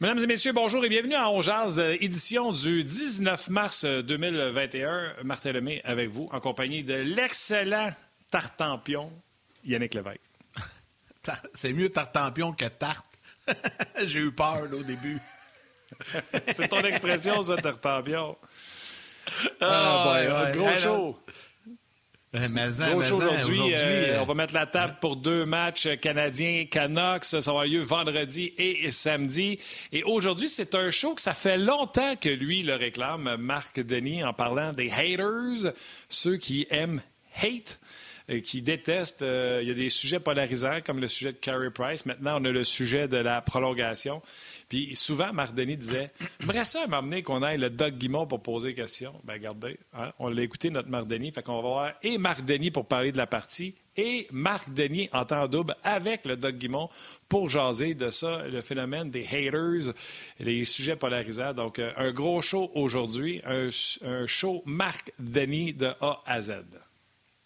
Mesdames et messieurs, bonjour et bienvenue à On euh, édition du 19 mars 2021. Euh, Martin Lemay avec vous, en compagnie de l'excellent Tartampion, Yannick Lévesque. C'est mieux Tartampion que Tarte. J'ai eu peur au début. C'est ton expression, ça, Tartampion. Ah, ah gros show. Euh, aujourd'hui. Euh, euh, on va mettre la table pour deux matchs canadiens Canucks. Ça va avoir lieu vendredi et samedi. Et aujourd'hui, c'est un show que ça fait longtemps que lui le réclame, Marc Denis, en parlant des haters, ceux qui aiment hate qui détestent. il y a des sujets polarisants comme le sujet de Carey Price. Maintenant, on a le sujet de la prolongation. Puis souvent, Marc Denis disait J'aimerais ça m'amener qu'on aille le Doug Guimont pour poser des questions. Bien, regardez, hein, on l'a écouté, notre Marc Denis. Fait qu'on va voir et Marc Denis pour parler de la partie et Marc Denis en temps double avec le Doug Guimont pour jaser de ça, le phénomène des haters, les sujets polarisants. Donc, euh, un gros show aujourd'hui, un, un show Marc Denis de A à Z.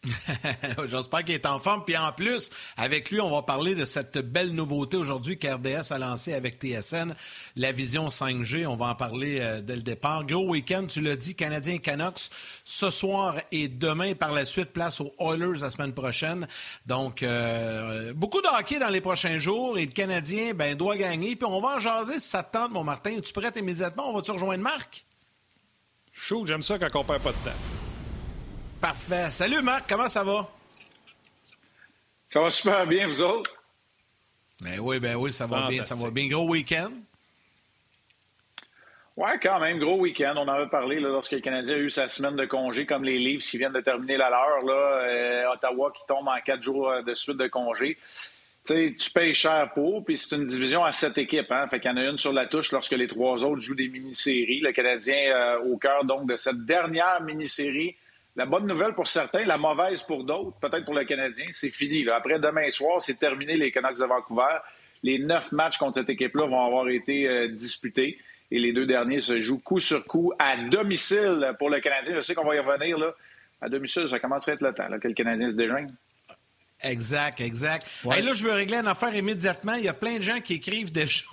J'espère qu'il est en forme. Puis en plus, avec lui, on va parler de cette belle nouveauté aujourd'hui qu'RDS a lancée avec TSN, la vision 5G. On va en parler euh, dès le départ. Gros week-end, tu l'as dit, Canadien Canucks ce soir et demain. Par la suite, place aux Oilers la semaine prochaine. Donc, euh, beaucoup de hockey dans les prochains jours et le Canadien ben, doit gagner. Puis on va en jaser si ça te tente, mon Martin. Es-tu prêt immédiatement? On va-tu rejoindre Marc? Chou, j'aime ça quand on perd pas de temps. Parfait. Salut Marc, comment ça va? Ça va super bien, vous autres? Ben oui, ben oui, ça va bien, ça va bien. Gros week-end? Oui, quand même, gros week-end. On en avait parlé là, lorsque le Canadien a eu sa semaine de congé, comme les Leafs qui viennent de terminer la leur. Là, euh, Ottawa qui tombe en quatre jours euh, de suite de congé. sais, tu payes cher pour, puis c'est une division à sept équipes. Hein? Fait qu'il y en a une sur la touche lorsque les trois autres jouent des mini-séries. Le Canadien euh, au cœur donc de cette dernière mini-série la bonne nouvelle pour certains, la mauvaise pour d'autres, peut-être pour le Canadien, c'est fini. Après demain soir, c'est terminé les Canucks de Vancouver. Les neuf matchs contre cette équipe-là vont avoir été euh, disputés et les deux derniers se jouent coup sur coup à domicile pour le Canadien. Je sais qu'on va y revenir. Là. À domicile, ça commence à être le temps là, que le Canadien se déjoigne. Exact, exact. Et là, je veux régler une affaire immédiatement. Il y a plein de gens qui écrivent déjà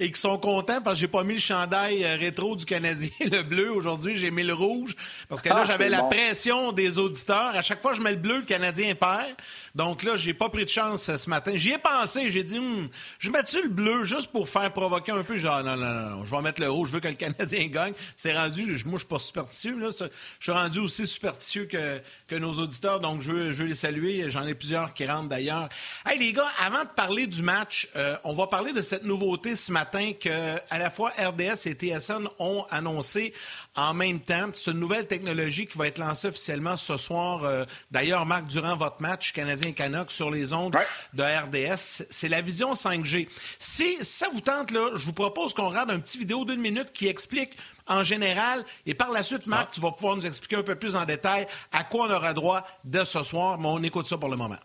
et qui sont contents parce que j'ai pas mis le chandail euh, rétro du Canadien, le bleu. Aujourd'hui, j'ai mis le rouge parce que là, ah, j'avais la pression des auditeurs. À chaque fois que je mets le bleu, le Canadien perd. Donc là, j'ai pas pris de chance euh, ce matin. J'y ai pensé. J'ai dit, hmm, je mets-tu le bleu juste pour faire provoquer un peu? Genre, non, non, non, je vais mettre le rouge. Je veux que le Canadien gagne. C'est rendu, moi, je suis pas superstitieux. Là. Je suis rendu aussi superstitieux que, que nos auditeurs. Donc, je veux, je veux les saluer. J'en ai plusieurs qui rentrent d'ailleurs. Hey, les gars, avant de parler du match, euh, on va parler de cette nouveauté ce matin que à la fois RDS et TSN ont annoncé en même temps. C'est une nouvelle technologie qui va être lancée officiellement ce soir. Euh, d'ailleurs, Marc, durant votre match Canadien Canucks sur les ondes de RDS, c'est la vision 5G. Si ça vous tente, là, je vous propose qu'on regarde un petit vidéo d'une minute qui explique en général. Et par la suite, Marc, tu vas pouvoir nous expliquer un peu plus en détail à quoi on aura droit de ce soir. Mais on écoute ça pour le moment.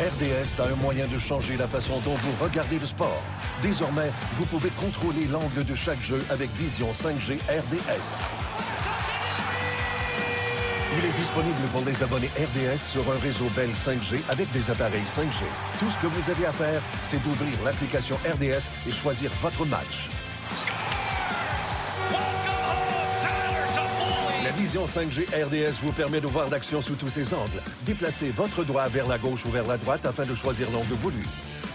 RDS a un moyen de changer la façon dont vous regardez le sport. Désormais, vous pouvez contrôler l'angle de chaque jeu avec Vision 5G RDS. Il est disponible pour les abonnés RDS sur un réseau Bell 5G avec des appareils 5G. Tout ce que vous avez à faire, c'est d'ouvrir l'application RDS et choisir votre match. La vision 5G RDS vous permet de voir l'action sous tous ses angles. Déplacez votre doigt vers la gauche ou vers la droite afin de choisir l'angle voulu.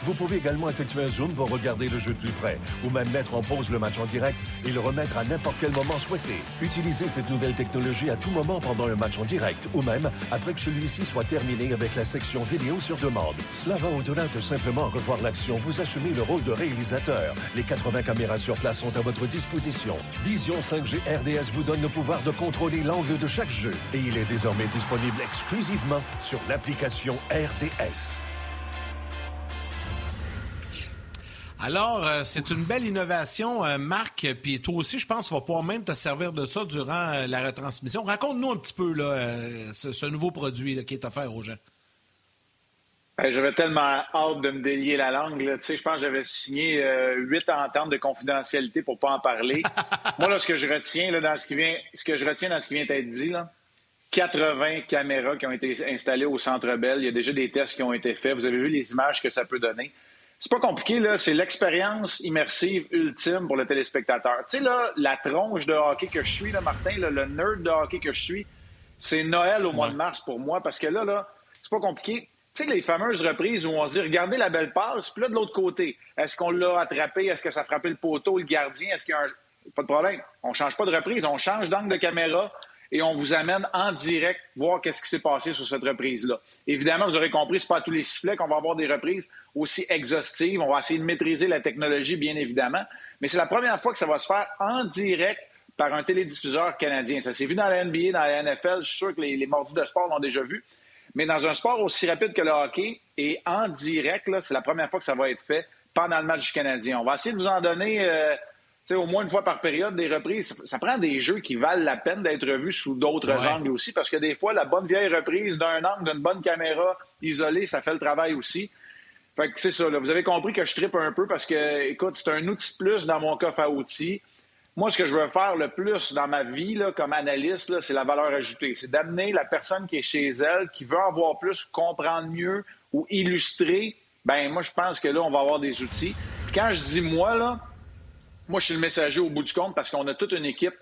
Vous pouvez également effectuer un zoom pour regarder le jeu de plus près, ou même mettre en pause le match en direct et le remettre à n'importe quel moment souhaité. Utilisez cette nouvelle technologie à tout moment pendant un match en direct, ou même après que celui-ci soit terminé avec la section vidéo sur demande. Cela va au-delà de simplement revoir l'action. Vous assumez le rôle de réalisateur. Les 80 caméras sur place sont à votre disposition. Vision 5G RDS vous donne le pouvoir de contrôler l'angle de chaque jeu, et il est désormais disponible exclusivement sur l'application RDS. Alors, euh, c'est une belle innovation, euh, Marc. Puis toi aussi, je pense, tu vas pouvoir même te servir de ça durant euh, la retransmission. Raconte-nous un petit peu là, ce, nouveau produit qui est offert aux gens. Ben, j'avais tellement hâte de me délier la langue. Tu sais, je pense que j'avais signé huit ententes de confidentialité pour pas en parler. Moi, là, ce que je retiens là, dans ce qui vient, ce que je retiens dans ce qui vient d'être dit, là, 80 caméras qui ont été installées au Centre Bell. Il y a déjà des tests qui ont été faits. Vous avez vu les images que ça peut donner. C'est pas compliqué, là. C'est l'expérience immersive ultime pour le téléspectateur. Tu sais, là, la tronche de hockey que je suis, là, Martin, le nerd de hockey que je suis, c'est Noël au mois de mars pour moi parce que là, là, c'est pas compliqué. Tu sais, les fameuses reprises où on se dit, regardez la belle passe, puis là, de l'autre côté, est-ce qu'on l'a attrapé? Est-ce que ça a frappé le poteau, le gardien? Est-ce qu'il y a un. Pas de problème. On change pas de reprise, on change d'angle de caméra et on vous amène en direct voir qu'est-ce qui s'est passé sur cette reprise-là. Évidemment, vous aurez compris, c'est pas tous les sifflets qu'on va avoir des reprises aussi exhaustives. On va essayer de maîtriser la technologie, bien évidemment. Mais c'est la première fois que ça va se faire en direct par un télédiffuseur canadien. Ça s'est vu dans la NBA, dans la NFL. Je suis sûr que les, les mordus de sport l'ont déjà vu. Mais dans un sport aussi rapide que le hockey et en direct, c'est la première fois que ça va être fait pendant le match du Canadien. On va essayer de vous en donner euh, au moins une fois par période des reprises. Ça, prend des jeux qui valent la peine d'être vus sous d'autres angles aussi, parce que des fois, la bonne vieille reprise d'un angle, d'une bonne caméra isolée, ça fait le travail aussi. Fait que c'est ça. Là. Vous avez compris que je tripe un peu parce que, écoute, c'est un outil de plus dans mon coffre à outils. Moi, ce que je veux faire le plus dans ma vie là, comme analyste, c'est la valeur ajoutée. C'est d'amener la personne qui est chez elle, qui veut en voir plus, comprendre mieux ou illustrer. Ben moi, je pense que là, on va avoir des outils. Puis quand je dis moi, là, moi, je suis le messager au bout du compte parce qu'on a toute une équipe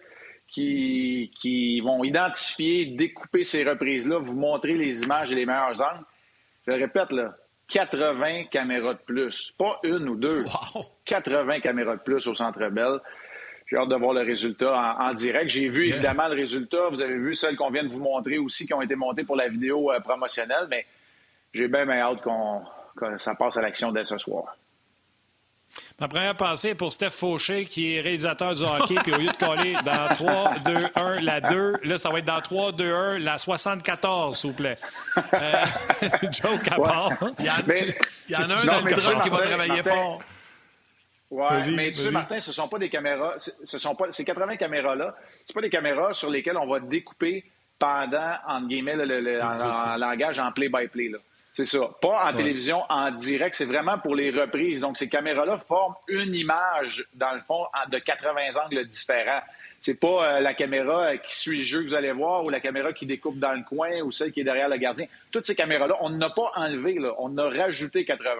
qui, qui vont identifier, découper ces reprises-là, vous montrer les images et les meilleurs angles. Je le répète, là, 80 caméras de plus. Pas une ou deux. 80 caméras de plus au Centre Bell. J'ai hâte de voir le résultat en, direct. J'ai vu évidemment le résultat. Vous avez vu celles qu'on vient de vous montrer aussi qui ont été montées pour la vidéo euh, promotionnelle, mais j'ai bien, hâte qu'on, que ça passe à l'action dès ce soir. Ma première pensée est pour Steph Fauché, qui est réalisateur du hockey, puis au lieu de coller dans 3, 2, 1, la 2, là, ça va être dans 3, 2, 1, la 74, s'il vous plaît. Euh, joke à part. Il y, en, il y en a un dans le qui va travailler fort. Oui, mais tu sais, Martin, ce ne sont pas des caméras, ce sont pas, ces 80 caméras-là, ce pas des caméras sur lesquelles on va découper pendant, entre guillemets, le, en, langage en play-by-play. C'est ça. Pas en télévision, en direct. C'est vraiment pour les reprises. Donc, ces caméras-là forment une image, dans le fond, de 80 angles différents. C'est pas euh, la caméra euh, qui suit le jeu que vous allez voir ou la caméra qui découpe dans le coin ou celle qui est derrière le gardien. Toutes ces caméras-là, on n'a pas enlevé, là. on a rajouté 80.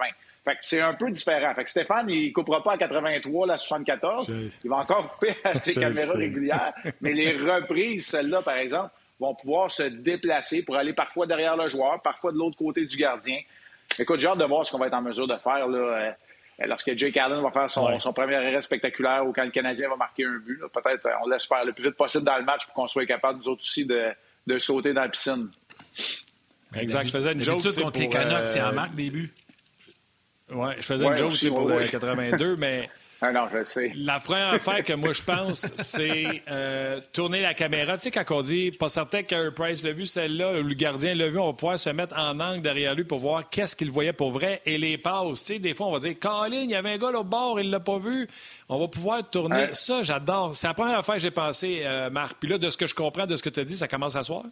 Fait que c'est un peu différent. Fait que Stéphane, il coupera pas à 83, la 74. Il va encore couper à ses caméras régulières. Mais les reprises, celles-là, par exemple, vont pouvoir se déplacer pour aller parfois derrière le joueur, parfois de l'autre côté du gardien. Écoute, j'ai hâte de voir ce qu'on va être en mesure de faire là, euh, lorsque Jake Allen va faire son, premier arrêt spectaculaire ou quand le Canadien va marquer un but. Peut-être, euh, on l'espère le plus vite possible dans le match pour qu'on soit capable, nous autres aussi, de, de sauter dans la piscine. Exact. Je faisais une joke. contre les Canucks, c'est en marque des buts. Oui, je faisais une joke aussi, pour le 82, mais. Ah non, je sais. La première affaire que moi je pense, c'est euh, tourner la caméra. Tu sais, quand on dit, pas certain que Price l'a vu celle-là, ou le gardien l'a vu, on va pouvoir se mettre en angle derrière lui pour voir qu'est-ce qu'il voyait pour vrai et les passes. Tu sais, des fois, on va dire, Colin, il y avait un gars là au bord, il l'a pas vu. On va pouvoir tourner. Ça, j'adore. C'est la première affaire que j'ai pensé, euh, Marc. Puis là, de ce que je comprends, de ce que tu as dit, ça commence à soir.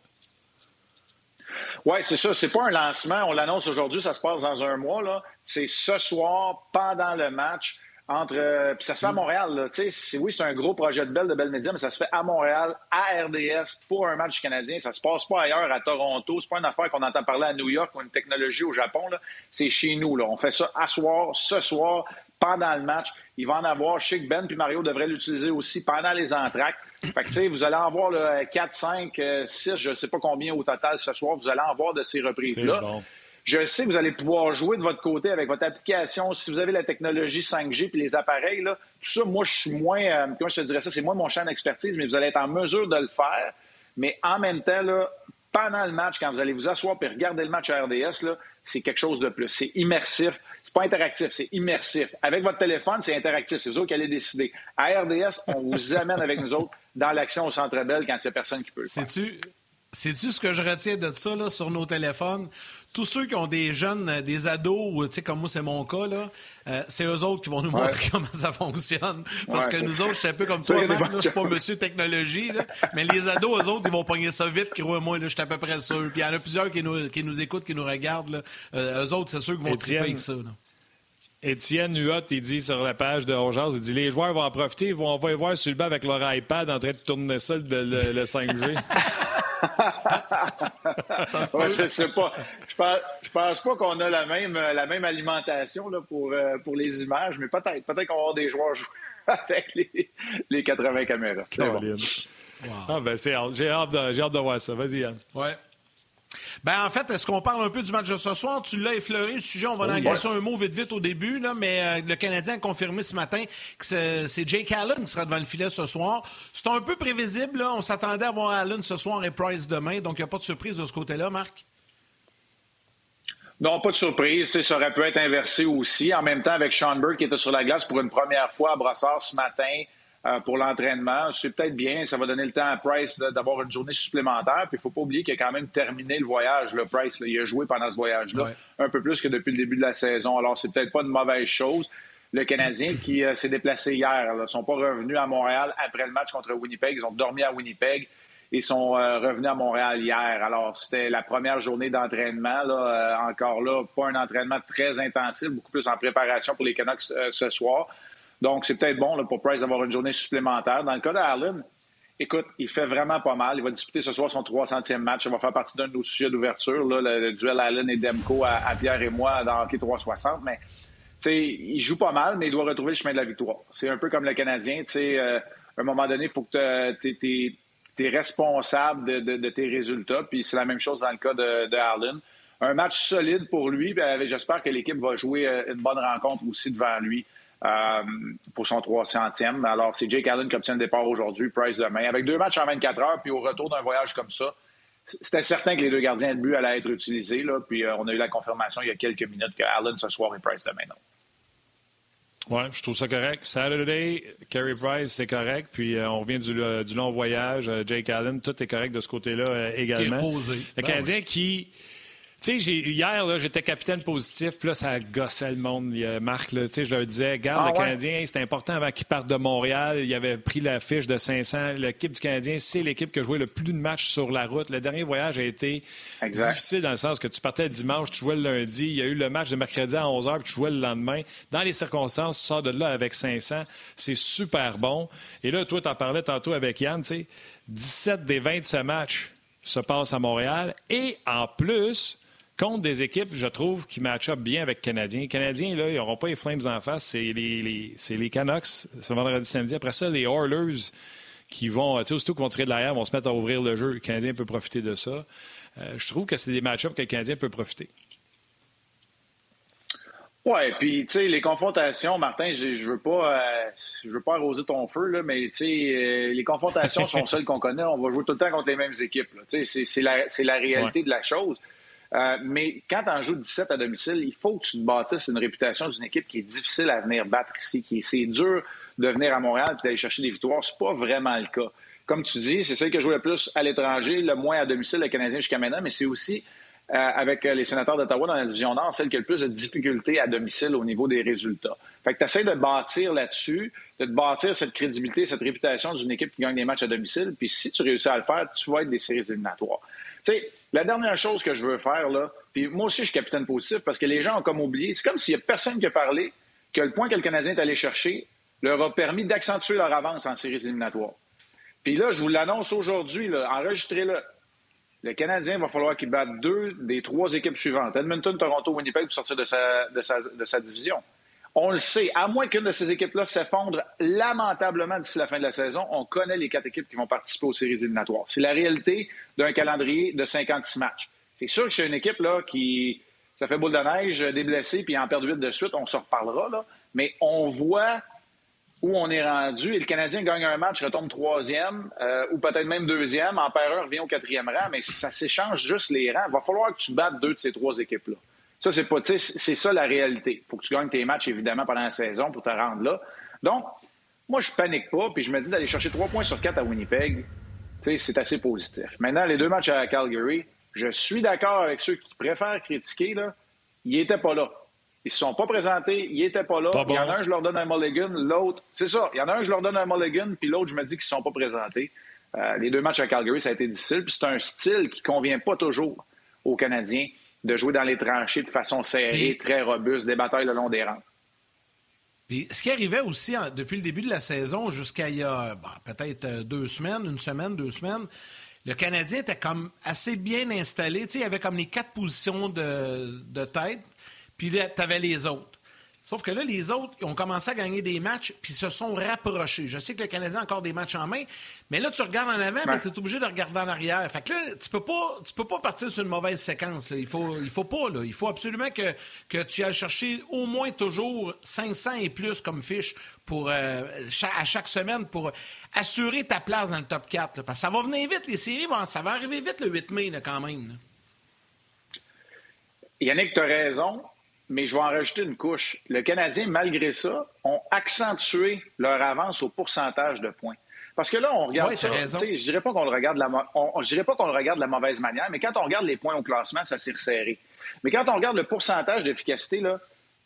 Oui, c'est ça. C'est pas un lancement. On l'annonce aujourd'hui, ça se passe dans un mois. Là. C'est ce soir, pendant le match. Entre, euh, puis ça se fait à Montréal. Là. oui, c'est un gros projet de Belle de Belle Média, mais ça se fait à Montréal, à RDS, pour un match canadien. Ça se passe pas ailleurs, à Toronto. C'est pas une affaire qu'on entend parler à New York ou une technologie au Japon. C'est chez nous. Là. On fait ça à soir, ce soir, pendant le match. Il va en avoir. Je sais que Ben puis Mario devraient l'utiliser aussi pendant les entractes. Fait que, vous allez en voir 4, 5, 6, je ne sais pas combien au total ce soir. Vous allez en voir de ces reprises-là. Je sais que vous allez pouvoir jouer de votre côté avec votre application. Si vous avez la technologie 5G puis les appareils, tout ça, moi, je suis moins, euh, comment je te dirais ça, c'est moins mon champ d'expertise, mais vous allez être en mesure de le faire. Mais en même temps, pendant le match, quand vous allez vous asseoir et regarder le match à RDS, c'est quelque chose de plus. C'est immersif. C'est pas interactif, c'est immersif. Avec votre téléphone, c'est interactif. C'est vous qui allez décider. À RDS, on vous amène avec nous autres dans l'action au Centre Bell quand il n'y a personne qui peut le faire. Sais-tu, sais-tu ce que je retiens de ça là, sur nos téléphones? Tous ceux qui ont des jeunes, euh, des ados, tu sais, comme moi, c'est mon cas, là, euh, c'est eux autres qui vont nous montrer comment ça fonctionne. Parce que nous autres, je suis un peu comme toi, même, je suis pas monsieur technologie, là, mais les ados, eux autres, ils vont pogner ça vite, crois-moi, je suis à peu près sûr. Puis il y en a plusieurs qui nous, qui nous écoutent, qui nous regardent, là. Euh, eux autres, c'est sûr qu'ils vont triper avec ça, là. Étienne Huot, il dit sur la page de Rogers, il dit les joueurs vont en profiter, ils vont, on va y voir sur le banc avec leur iPad en train de tourner ça, le, le 5G. je sais pas. Je pense, pense pas qu'on a la même, la même alimentation là, pour, euh, pour les images, mais peut-être. Peut-être qu'on va avoir des joueurs jouer avec les, les 80 caméras. Ah, ben, j'ai hâte, de, hâte de voir ça. Vas-y, Yann. Ouais. Ben, en fait, est-ce qu'on parle un peu du match de ce soir? Tu l'as effleuré, le sujet. On va en glisser un mot vite, vite au début, là, mais euh, le Canadien a confirmé ce matin que c'est Jake Allen qui sera devant le filet ce soir. C'est un peu prévisible. Là. On s'attendait à voir Allen ce soir et Price demain, donc il n'y a pas de surprise de ce côté-là, Marc? Non, pas de surprise. Ça aurait pu être inversé aussi. En même temps, avec Sean Burke qui était sur la glace pour une première fois à Brossard ce matin, pour l'entraînement. C'est peut-être bien, ça va donner le temps à Price d'avoir une journée supplémentaire. Puis il faut pas oublier qu'il a quand même terminé le voyage, le Price. il a joué pendant ce voyage-là, un peu plus que depuis le début de la saison. Alors c'est peut-être pas une mauvaise chose. Le Canadien qui euh, s'est déplacé hier, ne sont pas revenus à Montréal après le match contre Winnipeg. Ils ont dormi à Winnipeg et sont euh, revenus à Montréal hier. Alors, c'était la première journée d'entraînement. Là, encore là, pas un entraînement très intensif, beaucoup plus en préparation pour les Canucks ce soir. Donc, c'est peut-être bon pour Price d'avoir une journée supplémentaire. Dans le cas d'Allen, écoute, il fait vraiment pas mal. Il va disputer ce soir son 300e match. Ça va faire partie d'un de nos sujets d'ouverture, le, duel Allen et Demko à, Pierre et moi dans Hockey 360. Mais, il joue pas mal, mais il doit retrouver le chemin de la victoire. C'est un peu comme le Canadien. Euh, à un moment donné, il faut que tu es, responsable de, tes résultats. Puis c'est la même chose dans le cas de, de. Un match solide pour lui. J'espère que l'équipe va jouer euh, une bonne rencontre aussi devant lui. Euh, pour son 300e. Alors, c'est Jake Allen qui obtient le départ aujourd'hui, Price demain. Avec deux matchs en 24 heures, puis au retour d'un voyage comme ça, c'était certain que les deux gardiens de but allaient être utilisés. Là, puis euh, on a eu la confirmation il y a quelques minutes que Allen ce soir et Price demain, non. Oui, je trouve ça correct. Saturday, Carey Price, c'est correct. Puis euh, on revient du, long voyage. Jake Allen, tout est correct de ce côté-là également. Le ben Canadien qui tu sais, hier, j'étais capitaine positif, puis là, ça gossait le monde, Marc. Là, je leur disais, garde, ah le Canadien, c'est important avant qu'il parte de Montréal. Il avait pris la fiche de 500. L'équipe du Canadien, c'est l'équipe qui a joué le plus de matchs sur la route. Le dernier voyage a été difficile dans le sens que tu partais le dimanche, tu jouais le lundi. Il y a eu le match de mercredi à 11h, puis tu jouais le lendemain. Dans les circonstances, tu sors de là avec 500. C'est super bon. Et là, toi, tu en parlais tantôt avec Yann, tu sais, 17 des 27 matchs se passent à Montréal. Et en plus, contre des équipes, je trouve, qui match up bien avec les Canadiens. Les Canadiens, là, ils n'auront pas les Flames en face. C'est les, les, les Canucks ce vendredi samedi. Après ça, les Oilers qui vont, tu sais, aussitôt qu'ils vont tirer de l'arrière, vont se mettre à ouvrir le jeu. Le Canadien peut profiter de ça. Euh, je trouve que c'est des match-ups que le Canadien peut profiter. Oui, puis tu sais, les confrontations, Martin, je, je veux pas euh, je veux pas arroser ton feu, là, mais tu sais, euh, les confrontations sont celles qu'on connaît. On va jouer tout le temps contre les mêmes équipes. C'est la, la réalité de la chose. Euh, mais quand tu joues 17 à domicile, il faut que tu te bâtisses une réputation d'une équipe qui est difficile à venir battre ici, qui c'est dur de venir à Montréal et d'aller chercher des victoires. C'est pas vraiment le cas. Comme tu dis, c'est celle qui joue le plus à l'étranger, le moins à domicile, le Canadien jusqu'à maintenant, mais c'est aussi avec les sénateurs d'Ottawa dans la division Nord, celle qui a le plus de difficultés à domicile au niveau des résultats. Fait que tu essaies de bâtir là-dessus, de bâtir cette crédibilité, cette réputation d'une équipe qui gagne des matchs à domicile. Puis si tu réussis à le faire, tu vas être des séries éliminatoires. Tu sais, la dernière chose que je veux faire, là, puis moi aussi, je suis capitaine positif parce que les gens ont comme oublié, c'est comme s'il n'y a personne qui a parlé que le point que le Canadien est allé chercher leur a permis d'accentuer leur avance en séries éliminatoires. Puis là, je vous l'annonce aujourd'hui, enregistrez-le. Le Canadien va falloir qu'il batte deux des trois équipes suivantes, Edmonton, Toronto, Winnipeg, pour sortir de sa, division. On le sait, à moins qu'une de ces équipes-là s'effondre lamentablement d'ici la fin de la saison, on connaît les quatre équipes qui vont participer aux séries éliminatoires. C'est la réalité d'un calendrier de 56 matchs. C'est sûr que c'est une équipe là, qui, ça fait boule de neige, des blessés, puis en perd huit de suite, on se reparlera, là. mais on voit où on est rendu. Et le Canadien gagne un match, retombe troisième, euh, ou peut-être même deuxième, en un revient au quatrième rang, mais ça s'échange juste les rangs. Il va falloir que tu battes deux de ces trois équipes-là. Ça, c'est pas, c'est ça la réalité. Il faut que tu gagnes tes matchs, évidemment, pendant la saison pour te rendre là. Donc, moi, je panique pas, puis je me dis d'aller chercher trois points sur quatre à Winnipeg, c'est assez positif. Maintenant, les deux matchs à Calgary, je suis d'accord avec ceux qui préfèrent critiquer, là, ils n'étaient pas là. Ils ne se sont pas présentés, ils n'étaient pas là. Il y en a un, je leur donne un mulligan, l'autre, c'est ça. Il y en a un, je leur donne un mulligan, puis l'autre, je me dis qu'ils ne sont pas présentés. Euh, les deux matchs à Calgary, ça a été difficile, puis c'est un style qui convient pas toujours aux Canadiens de jouer dans les tranchées de façon serrée, très robuste, des batailles le long des rangs. Puis, ce qui arrivait aussi depuis le début de la saison jusqu'à il y a peut-être euh, deux semaines, une semaine, deux semaines, le Canadien était comme assez bien installé. Tu sais, il y avait comme les quatre positions de, de tête, puis là, tu avais les autres. Sauf que là, les autres, ils ont commencé à gagner des matchs, puis se sont rapprochés. Je sais que le Canadien a encore des matchs en main, mais là, tu regardes en avant, mais tu es obligé de regarder en arrière. Fait que là, tu peux pas, tu peux pas partir sur une mauvaise séquence. Il faut, il faut pas, là. Il faut absolument que, que tu ailles chercher au moins toujours 500 et plus comme fiche pour, euh, à chaque semaine pour assurer ta place dans le top 4. parce que ça va venir vite, les séries, vont, ça va arriver vite le 8 mai, quand même. Yannick, tu as raison mais je vais en rajouter une couche. Le Canadien, malgré ça, ont accentué leur avance au pourcentage de points. Parce que là, on regarde ça. Je dirais pas qu'on le regarde la, je dirais pas qu'on le regarde de la mauvaise manière, mais quand on regarde les points au classement, ça s'est resserré. Mais quand on regarde le pourcentage d'efficacité, là,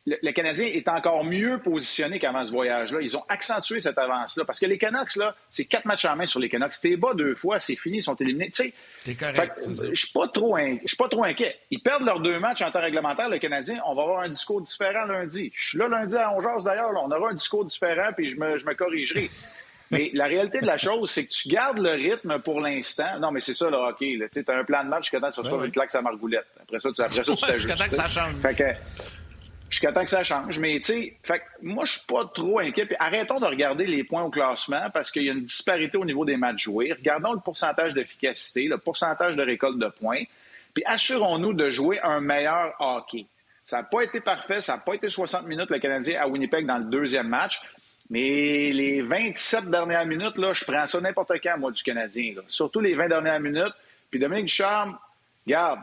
le, Canadien est encore mieux positionné qu'avant ce voyage-là. Ils ont accentué cette avance-là. Parce que les Canucks, là, c'est quatre matchs en main sur les Canucks. T'es bas deux fois, c'est fini, ils sont éliminés. Tu sais, correct. Je suis pas trop, je suis pas trop inquiet. Ils perdent leurs deux matchs en temps réglementaire, le Canadien. On va avoir un discours différent lundi. Je suis là lundi à 11 d'ailleurs. On aura un discours différent, puis je me, je me corrigerai. mais la réalité de la chose, c'est que tu gardes le rythme pour l'instant. Non, mais c'est ça le hockey. Tu as un plan de match jusqu'à temps que tu reçois une claque à margoulette. Après ça, tu, après ça, tu t'ajustes. Jusqu'à temps que ça change. Fait que, jusqu'à temps que ça change. Mais tu sais, moi, je suis pas trop inquiet. Arrêtons de regarder les points au classement parce qu'il y a une disparité au niveau des matchs joués. Regardons le pourcentage d'efficacité, le pourcentage de récolte de points. Puis assurons-nous de jouer un meilleur hockey. Ça n'a pas été parfait, ça n'a pas été 60 minutes le Canadien à Winnipeg dans le deuxième match. Mais les 27 dernières minutes, là, je prends ça n'importe quand, moi, du Canadien. Surtout les 20 dernières minutes. Puis Dominique Ducharme, garde,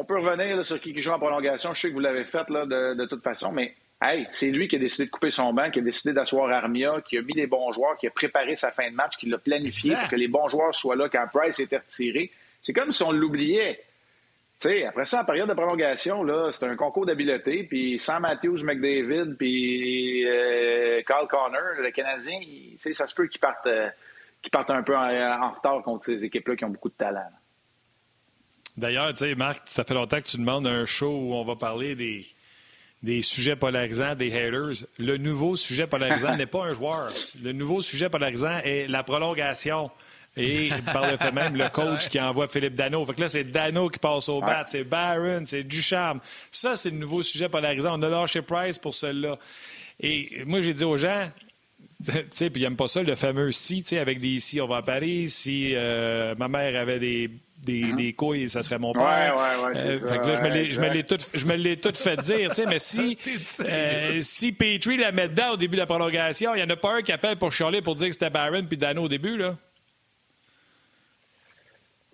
on peut revenir sur qui joue en prolongation. Je sais que vous l'avez fait là, de, toute façon, mais hey, c'est lui qui a décidé de couper son banc, qui a décidé d'asseoir Armia, qui a mis les bons joueurs, qui a préparé sa fin de match, qui l'a planifié pour que les bons joueurs soient là quand Price était retiré. C'est comme si on l'oubliait. après ça, en période de prolongation, là, c'est un concours d'habileté. Puis sans Matthews, McDavid, puis euh, Carl Connor, le Canadien, ça se peut qu'ils partent, euh, partent un peu en, retard contre ces équipes-là qui ont beaucoup de talent. D'ailleurs, tu sais, Marc, ça fait longtemps que tu demandes un show où on va parler des, des sujets polarisants, des haters. Le nouveau sujet polarisant n'est pas un joueur. Le nouveau sujet polarisant est la prolongation. Et par le fait même, le coach qui envoie Philippe Dano. Fait que là, c'est Dano qui passe au bat, c'est Barron, c'est Ducharme. Ça, c'est le nouveau sujet polarisant. On a lâché Price pour celle-là. Et moi, j'ai dit aux gens, tu sais, puis ils n'aiment pas ça, le fameux si, tu sais, avec des si, on va à Paris, si euh, ma mère avait des des, hein? des, couilles, ça serait mon père. Ouais, ouais, euh, fait que là, je me l'ai, tout, fait dire, tu sais, mais si, euh, si Petrie la met dedans au début de la prolongation, il n'y en a pas un qui appelle pour chialer pour dire que c'était Barron puis Dano au début, là?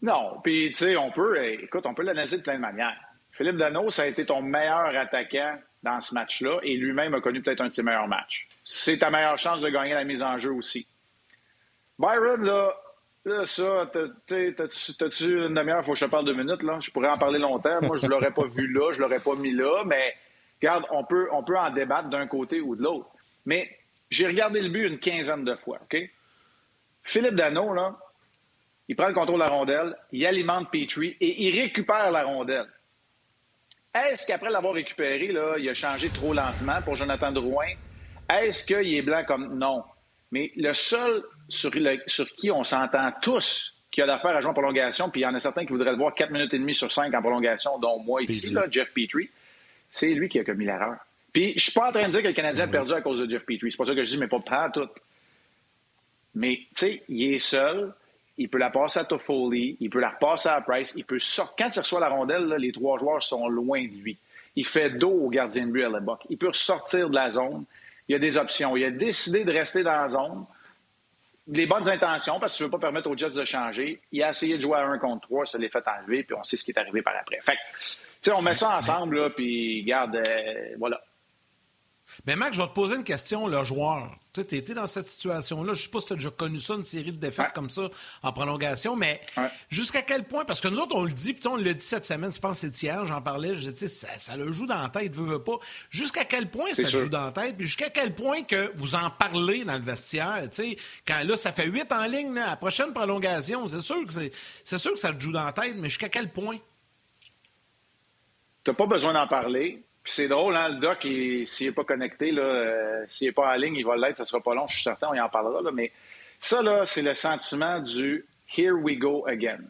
Non, puis tu sais, on peut, eh, écoute, on peut l'analyser de plein de manières. Philippe Dano, ça a été ton meilleur attaquant dans ce match-là et lui-même a connu peut-être un de ses meilleurs matchs. C'est ta meilleure chance de gagner la mise en jeu aussi. Byron, là, Là, ça, t'as-tu une demi-heure, faut que je te parle deux minutes, là? Je pourrais en parler longtemps. Moi, je l'aurais pas vu là, je l'aurais pas mis là, mais regarde, on peut, on peut en débattre d'un côté ou de l'autre. Mais j'ai regardé le but une quinzaine de fois, OK? Philippe Dano, là, il prend le contrôle de la rondelle, il alimente Petrie et il récupère la rondelle. Est-ce qu'après l'avoir récupéré, là, il a changé trop lentement pour Jonathan Drouin? Est-ce qu'il est blanc comme non? Mais le seul sur, qui on s'entend tous qu'il a l'affaire à jouer en prolongation, puis il y en a certains qui voudraient le voir 4 minutes et demie sur 5 en prolongation, dont moi ici, là, Jeff Petrie, c'est lui qui a commis l'erreur. Puis je suis pas en train de dire que le Canadien a perdu à cause de Jeff Petrie. C'est pas ça que je dis, mais pas, pas tout. Mais, tu sais, il est seul. Il peut la passer à Toffoli, il peut la repasser à Price, il peut sortir. Quand il reçoit la rondelle, les trois joueurs sont loin de lui. Il fait dos au gardien de but à l'époque. Il peut sortir de la zone il y a des options. Il a décidé de rester dans la zone. Les bonnes intentions, parce que tu ne veux pas permettre aux Jets de changer. Il a essayé de jouer à 1 contre 3, ça l'est fait enlever, puis on sait ce qui est arrivé par après. Fait que, on met ça ensemble, là, puis garde, euh, voilà. Mais Mac, je vais te poser une question, le joueur. Tu as été dans cette situation-là. Je ne sais pas si tu as déjà connu ça, une série de défaites comme ça en prolongation, mais jusqu'à quel point, parce que nous autres, on le dit, puis on l'a dit cette semaine, je pense que c'est hier, j'en parlais, je disais, ça, ça le joue dans la tête, veut, veut pas. Jusqu'à quel point ça joue dans la tête, puis jusqu'à quel point que vous en parlez dans le vestiaire, tu sais, quand là, ça fait huit en ligne, là, la prochaine prolongation, c'est sûr que c'est sûr que ça le joue dans la tête, mais jusqu'à quel point? Tu n'as pas besoin d'en parler c'est drôle, hein, le doc, s'il n'est pas connecté, euh, s'il n'est pas en ligne, il va l'être, ça sera pas long, je suis certain, on y en parlera. Mais ça, là, c'est le sentiment du Here we go again.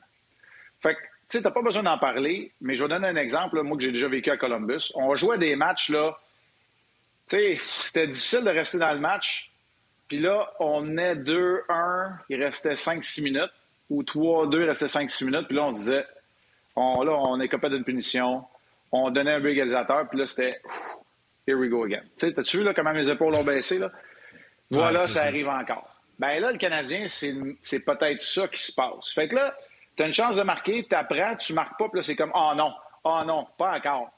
Fait que, tu sais, t'as pas besoin d'en parler, mais je vais donner un exemple, moi, que j'ai déjà vécu à Columbus. On jouait des matchs, là. Tu sais, c'était difficile de rester dans le match. Puis là, on est 2-1, il restait 5-6 minutes, ou 3-2, il restait 5-6 minutes. Puis là, on disait, on, là, on est capable d'une punition. On donnait un but égalisateur, puis là, c'était here we go again. Tu sais, t'as-tu vu là, comment mes épaules ont baissé? Là? Voilà, ça, arrive encore. Ben là, le Canadien, c'est peut-être ça qui se passe. Fait que là, tu as une chance de marquer, tu apprends, tu marques pas, puis là, c'est comme Oh non, oh non, pas encore.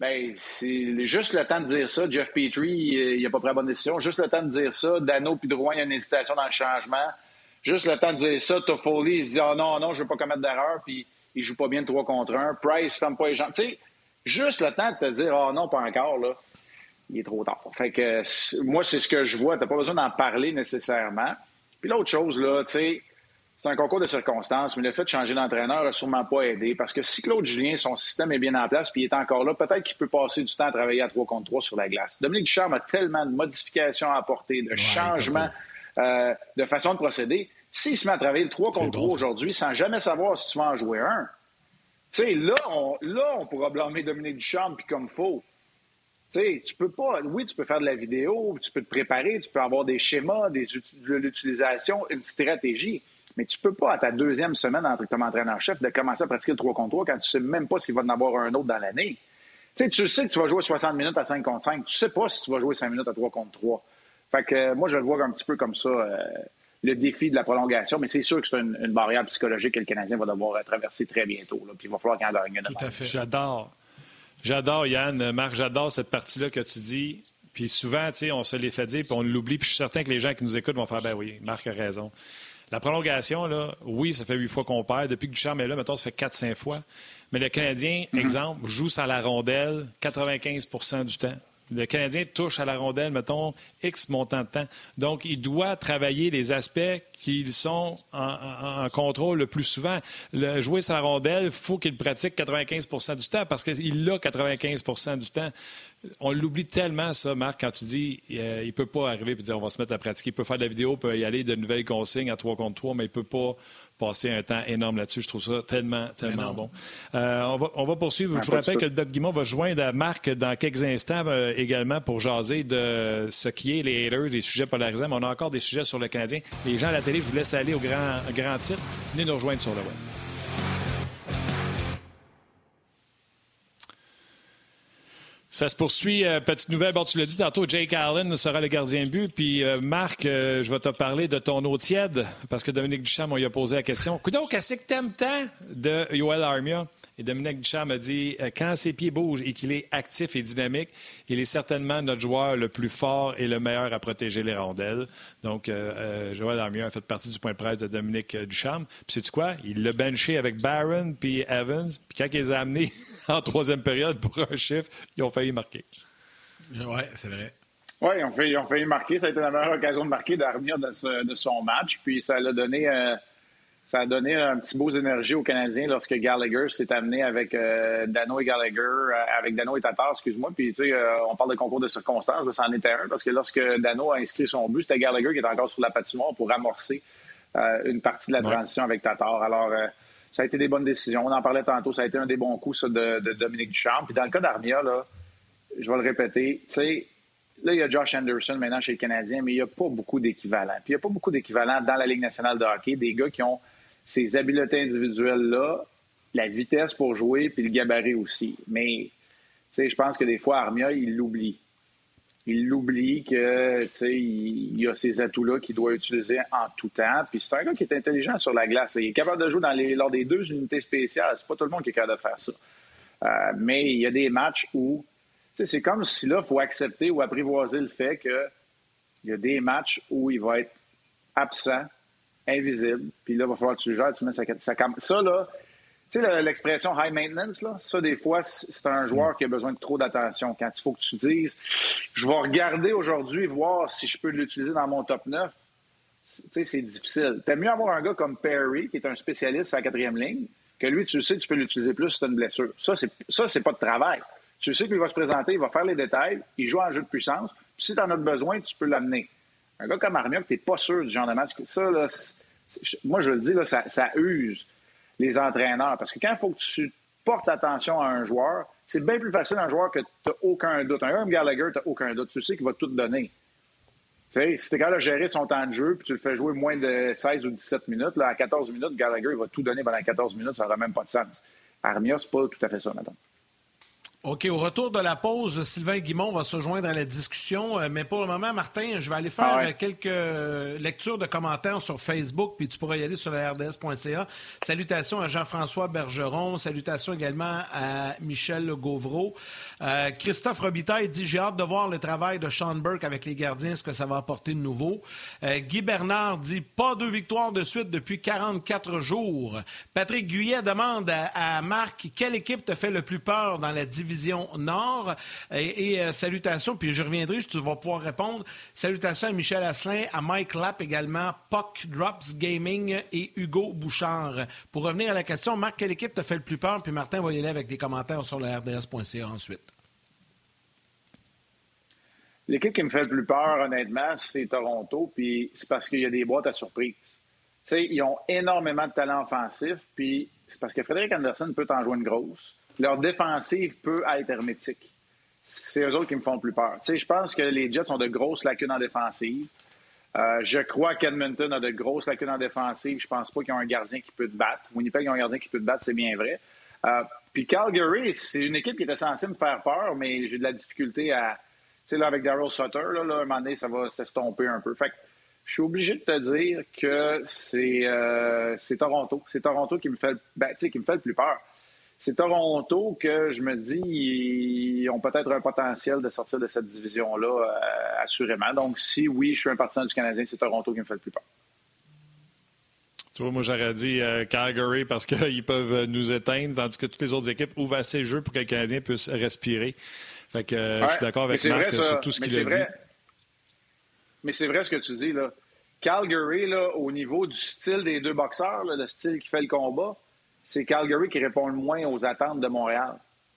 Ben, c'est juste le temps de dire ça. Jeff Petrie, il n'a pas pris la bonne décision. Juste le temps de dire ça. Dano puis Drouin, il y a une hésitation dans le changement. Juste le temps de dire ça. Toffoli, il se dit Oh non, non, je ne veux pas commettre d'erreur, puis il joue pas bien de 3 contre 1. Price, ferme pas les jambes. Tu sais, juste le temps de te dire Oh non, pas encore, là il est trop tard. Fait que moi, c'est ce que je vois. Tu n'as pas besoin d'en parler nécessairement. Puis l'autre chose, là, tu sais, c'est un concours de circonstances, mais le fait de changer d'entraîneur n'a sûrement pas aidé. Parce que si Claude Julien, son système est bien en place puis il est encore là, peut-être qu'il peut passer du temps à travailler à 3 contre 3 sur la glace. Dominique Ducharme a tellement de modifications à apporter, de changements, euh, de façon de procéder. S'il se met à travailler le 3 contre 3 aujourd'hui sans jamais savoir si tu vas en jouer un, tu sais, là on, là, on pourra blâmer Dominique Ducharme puis comme faux. Tu sais, tu peux pas. Oui, tu peux faire de la vidéo, tu peux te préparer, tu peux avoir des schémas, des, de l'utilisation, une stratégie. Mais tu peux pas, à ta deuxième semaine comme entraîneur-chef, de commencer à pratiquer le 3 contre 3 quand tu sais même pas s'il va en avoir un autre dans l'année. Tu sais, tu sais que tu vas jouer 60 minutes à 5 contre 5. Tu sais pas si tu vas jouer 5 minutes à 3 contre 3. Fait que euh, moi, je le vois un petit peu comme ça, euh, le défi de la prolongation. Mais c'est sûr que c'est une, barrière psychologique que le Canadien va devoir traverser très bientôt. Là, puis il va falloir qu'il en gagne. Tout à fait. J'adore. J'adore, Yann. Marc, j'adore cette partie-là que tu dis. Puis souvent, tu sais, on se les fait dire, puis on l'oublie. Puis je suis certain que les gens qui nous écoutent vont faire, ben oui, Marc a raison. La prolongation, là, oui, ça fait huit fois qu'on perd. Depuis que Ducharme est là, mettons, ça fait quatre, cinq fois. Mais le Canadien, mhm. exemple, joue sans la rondelle 95% du temps. Le Canadien touche à la rondelle, mettons, X montant de temps. Donc, il doit travailler les aspects qui sont en, contrôle le plus souvent. Le, jouer la rondelle, il faut qu'il pratique 95 du temps parce qu'il l'a 95 du temps. On l'oublie tellement, ça, Marc, quand tu dis euh, il ne peut pas arriver et dire on va se mettre à pratiquer. Il peut faire de la vidéo, il peut y aller de nouvelles consignes à 3 contre 3, mais il ne peut pas passer un temps énorme là-dessus. Je trouve ça tellement, tellement bon. Euh, on, va, on, va, poursuivre. Je vous rappelle que le Doc Guimond va joindre à Marc dans quelques instants euh, également pour jaser de ce qui est les haters, des sujets polarisés. Mais on a encore des sujets sur le Canadien. Les gens à la télé, je vous laisse aller au grand, grand titre. Venez nous rejoindre sur le web. Ça se poursuit. Euh, petite nouvelle. Bon, tu l'as dit tantôt, Jake Allen sera le gardien de but. Puis, euh, Marc, euh, je vais te parler de ton eau tiède parce que Dominique Duchamp, on lui a posé la question. Coudon, qu'est-ce que t'aimes tant de Yoel Armia? Et Dominique Duchamp a dit euh, quand ses pieds bougent et qu'il est actif et dynamique, il est certainement notre joueur le plus fort et le meilleur à protéger les rondelles. Donc, euh, euh, Joël Armia a fait partie du point de presse de Dominique Duchamp. Puis, sais-tu quoi? Il l'a benché avec Barron puis Evans. Puis, quand il les a amenés en troisième période pour un chiffre, ils ont failli marquer. Oui, c'est vrai. Oui, ils ont, failli, ont failli marquer. Ça a été la meilleure occasion de marquer d'Armia de, de, son match. Puis, ça l'a donné ça a donné un petit beau énergie aux Canadiens lorsque Gallagher s'est amené avec euh, Dano et Gallagher, euh, avec Dano et Tatar, excuse-moi. Puis, tu sais, euh, on parle de concours de circonstances, ça en était un, parce que lorsque Dano a inscrit son but, c'était Gallagher qui était encore sur la patinoire pour amorcer une partie de la transition avec Tatar. Alors, ça a été des bonnes décisions. On en parlait tantôt, ça a été un des bons coups, ça, de, de Dominique Duchamp. Puis, dans le cas d'Armia, là, je vais le répéter, tu sais, Là, il y a Josh Anderson maintenant chez les Canadiens, mais il n'y a pas beaucoup d'équivalents. Puis il n'y a pas beaucoup d'équivalents dans la Ligue nationale de hockey, des gars qui ont ces habiletés individuelles-là, la vitesse pour jouer, puis le gabarit aussi. Mais, je pense que des fois, Armia, il l'oublie. Il l'oublie que, il, y a ces atouts-là qu'il doit utiliser en tout temps. Puis c'est un gars qui est intelligent sur la glace. Il est capable de jouer dans les, lors des deux unités spéciales. C'est pas tout le monde qui est capable de faire ça. Euh, mais il y a des matchs où, c'est comme si là, il faut accepter ou apprivoiser le fait que il y a des matchs où il va être absent invisible. Puis là, il va falloir que tu gères, tu mets ça, ça, ça là, tu sais, l'expression high maintenance, là, ça, des fois, c'est un joueur qui a besoin de trop d'attention. Quand il faut que tu dises, je vais regarder aujourd'hui, voir si je peux l'utiliser dans mon top 9, tu sais, c'est difficile. T'aimes mieux avoir un gars comme Perry, qui est un spécialiste à la quatrième ligne, que lui, tu sais, tu peux l'utiliser plus si tu as une blessure. Ça, c'est, ça, c'est pas de travail. Tu sais qu'il va se présenter, il va faire les détails, il joue en jeu de puissance, puis si tu en as besoin, tu peux l'amener. Un gars comme Armia, tu n'es pas sûr du genre de match. Ça, là, moi, je le dis, là, ça, use les entraîneurs. Parce que quand il faut que tu portes attention à un joueur, c'est bien plus facile un joueur que tu n'as aucun doute. Un homme Gallagher, tu n'as aucun doute. Tu sais qu'il va tout donner. Tu sais, si tu es capable de gérer son temps de jeu puis tu le fais jouer moins de 16 ou 17 minutes, là, à 14 minutes, Gallagher, va tout donner pendant 14 minutes, ça n'aura même pas de sens. Armia, c'est pas tout à fait ça, maintenant. OK, au retour de la pause, Sylvain Guimont va se joindre à la discussion. Euh, mais pour le moment, Martin, je vais aller faire ah quelques lectures de commentaires sur Facebook, puis tu pourras y aller sur la RDS.ca. Salutations à Jean-François Bergeron. Salutations également à Michel Gauvreau. Euh, Christophe Robitaille dit J'ai hâte de voir le travail de Sean Burke avec les gardiens, ce que ça va apporter de nouveau. Euh, Guy Bernard dit Pas deux victoires de suite depuis 44 jours. Patrick Guyet demande à, à Marc Quelle équipe te fait le plus peur dans la division Vision Nord. Et, euh, salutations, puis je reviendrai, tu vas pouvoir répondre. Salutations à Michel Asselin, à Mike Lapp également, Puck Drops Gaming et Hugo Bouchard. Pour revenir à la question, Marc, quelle équipe te fait le plus peur? Puis Martin va y aller avec des commentaires sur le RDS.ca ensuite. L'équipe qui me fait le plus peur, honnêtement, c'est Toronto, puis c'est parce qu'il y a des boîtes à surprise. sais, ils ont énormément de talent offensif, puis c'est parce que Frédéric Anderson peut en jouer une grosse leur défensive peut être hermétique. C'est eux autres qui me font plus peur. je pense que les Jets ont de grosses lacunes en défensive. Euh, je crois qu'Edmonton a de grosses lacunes en défensive. Je pense pas qu'ils ont un gardien qui peut te battre. Winnipeg a un gardien qui peut te battre, c'est bien vrai. Euh, puis Calgary, c'est une équipe qui était censée me faire peur, mais j'ai de la difficulté à. Tu sais, là, avec Daryl Sutter, là, là, un moment donné, ça va s'estomper un peu. Fait que je suis obligé de te dire que c'est euh, Toronto. C'est Toronto qui me fait, ben, qui me fait le plus peur c'est Toronto que je me dis, ils ont peut-être un potentiel de sortir de cette division-là, euh, assurément. Donc, si oui, je suis un partisan du Canadien, c'est Toronto qui me fait le plus peur. Tu vois, moi, j'aurais dit euh, Calgary parce qu'ils peuvent nous éteindre, tandis que toutes les autres équipes ouvrent assez jeu pour que le Canadien puisse respirer. Fait que euh, je suis d'accord avec Marc sur tout ce qu'il a dit. Mais c'est vrai ce que tu dis, là. Calgary, là, au niveau du style des deux boxeurs, le style qui fait le combat, c'est Calgary qui répond le moins aux attentes de Montréal.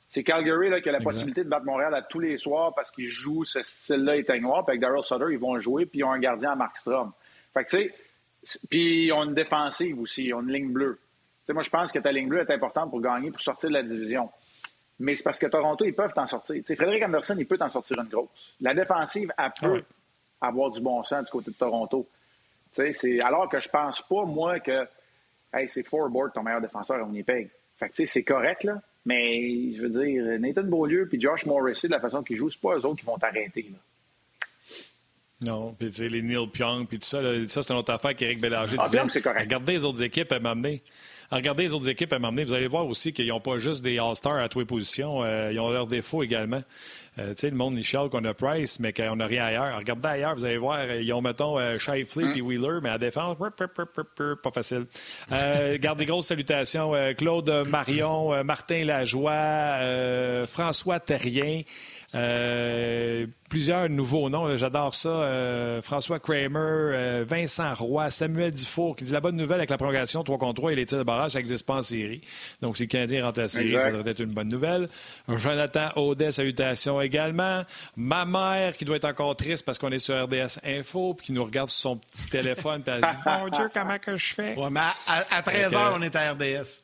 C'est Calgary là, qui a la possibilité de battre Montréal à tous les soirs parce qu'ils jouent ce style-là éteignoir. Puis avec Daryl Sutter, ils vont jouer, puis ils ont un gardien à Markstrom. Fait que, tu sais, puis ils ont une défensive aussi, ils ont une ligne bleue. moi, je pense que ta ligne bleue est importante pour gagner, pour sortir de la division. Mais c'est parce que Toronto, ils peuvent t'en sortir. sais, Frédéric Anderson, il peut t'en sortir une grosse. La défensive, elle peut avoir du bon sens du côté de Toronto. C'est, alors que je pense pas, moi, que hey, c'est Board ton meilleur défenseur à Winnipeg. Fait que, tu sais, c'est correct, là. Mais, je veux dire, Nathan Beaulieu puis Josh Morrissey, de la façon qu'ils jouent, c'est pas eux autres qui vont t'arrêter, là. Non, puis tu sais, les Neil Pyong, puis tout ça, ça c'est une autre affaire qu'Éric Bélanger ah, disait. c'est correct. Regardez les autres équipes à m'amener. Regardez les autres équipes à m'amener. Vous allez voir aussi qu'ils n'ont pas juste des All-Stars à toutes les positions. Euh, ils ont leurs défauts également. Euh, tu sais, le monde, il qu'on a Price, mais qu'on n'a rien ailleurs. Regardez ailleurs, vous allez voir, euh, ils ont, mettons, euh, Shifley et Wheeler, mais à défense, pas facile. Euh, gardez grosses salutations. Claude Marion, Martin Lajoie, François Terrien. Euh, plusieurs nouveaux noms, j'adore ça. Euh, François Kramer, euh, Vincent Roy, Samuel Dufour, qui dit la bonne nouvelle avec la prolongation 3 contre 3 et les tirs de barrage, ça n'existe pas en série. Donc, si le Canadien rentre en série, ça devrait être une bonne nouvelle. Jonathan Audet, salutations également. Ma mère, qui doit être encore triste parce qu'on est sur RDS Info, puis qui nous regarde sur son petit téléphone, puis elle dit Mon Dieu, comment que je fais? à, 13 h, on est à RDS.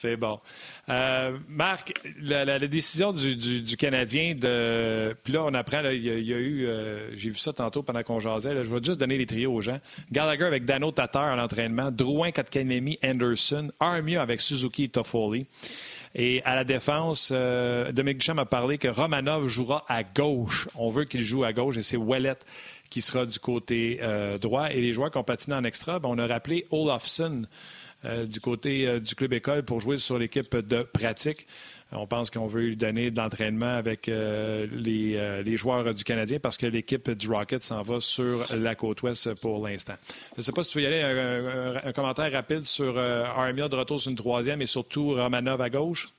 C'est bon. Euh, Marc, la, décision du, Canadien de. Puis là, on apprend, il, y a, eu. Euh, j'ai vu ça tantôt pendant qu'on jasait. je vais juste donner les trios aux gens. Gallagher avec Dano Tatar à l'entraînement. Drouin, Katkanemi, Anderson. Armia avec Suzuki et Toffoli. Et à la défense, euh, Dominique a parlé que Romanov jouera à gauche. On veut qu'il joue à gauche et c'est Wallet qui sera du côté droit. Et les joueurs qui ont en extra, ben, on a rappelé Olafson. Euh, du côté euh, du club école pour jouer sur l'équipe de pratique. On pense qu'on veut lui donner de l'entraînement avec euh, les, joueurs du Canadien parce que l'équipe du Rocket s'en va sur la côte ouest pour l'instant. Je ne sais pas si tu veux y aller, un, commentaire rapide sur Armia de retour sur une troisième et surtout Romanov à gauche.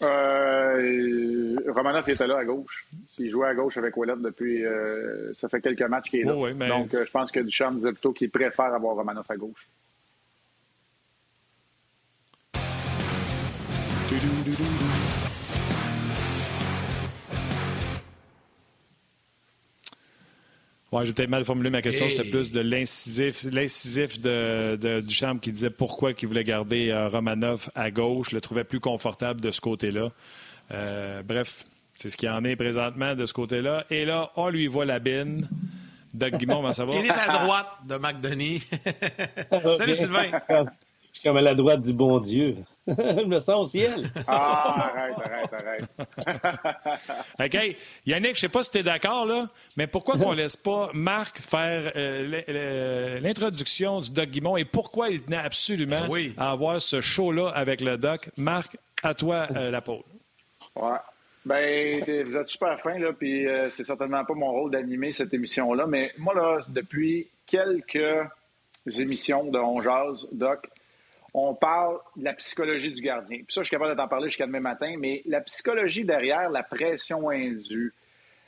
Euh, Romanov était là à gauche. Il jouait à gauche avec Ouellet depuis. Euh, ça fait quelques matchs qu'il est là. Donc, euh, je pense que Duchamp disait plutôt qu'il préfère avoir Romanov à gauche. Oui, j'ai peut-être mal formulé ma question. C'était plus de l'incisif, l'incisif de, de Duchamp qui disait pourquoi il voulait garder euh, Romanov à gauche. Je le trouvait plus confortable de ce côté-là. Euh, bref, c'est ce qu'il en est présentement de ce côté-là. Et là, on lui voit la bine. Doug Guimond, va savoir. Il est à droite de McDonough. Salut Sylvain. Suis comme à la droite du bon Dieu. Je me sens au ciel. Ah, arrête, arrête, arrête. OK. Yannick, je ne sais pas si tu es d'accord, là, mais pourquoi qu'on ne laisse pas Marc faire euh, l'introduction du Doc Guimont et pourquoi il tenait absolument à avoir ce show-là avec le Doc? Marc, à toi euh, la pause. Ouais. Ben, vous êtes super fin, là, puis euh, c'est certainement pas mon rôle d'animer cette émission-là, mais moi, là, depuis quelques émissions de On Doc, on parle de la psychologie du gardien. Puis ça, je suis capable de t'en parler jusqu'à demain matin, mais la psychologie derrière la pression indue,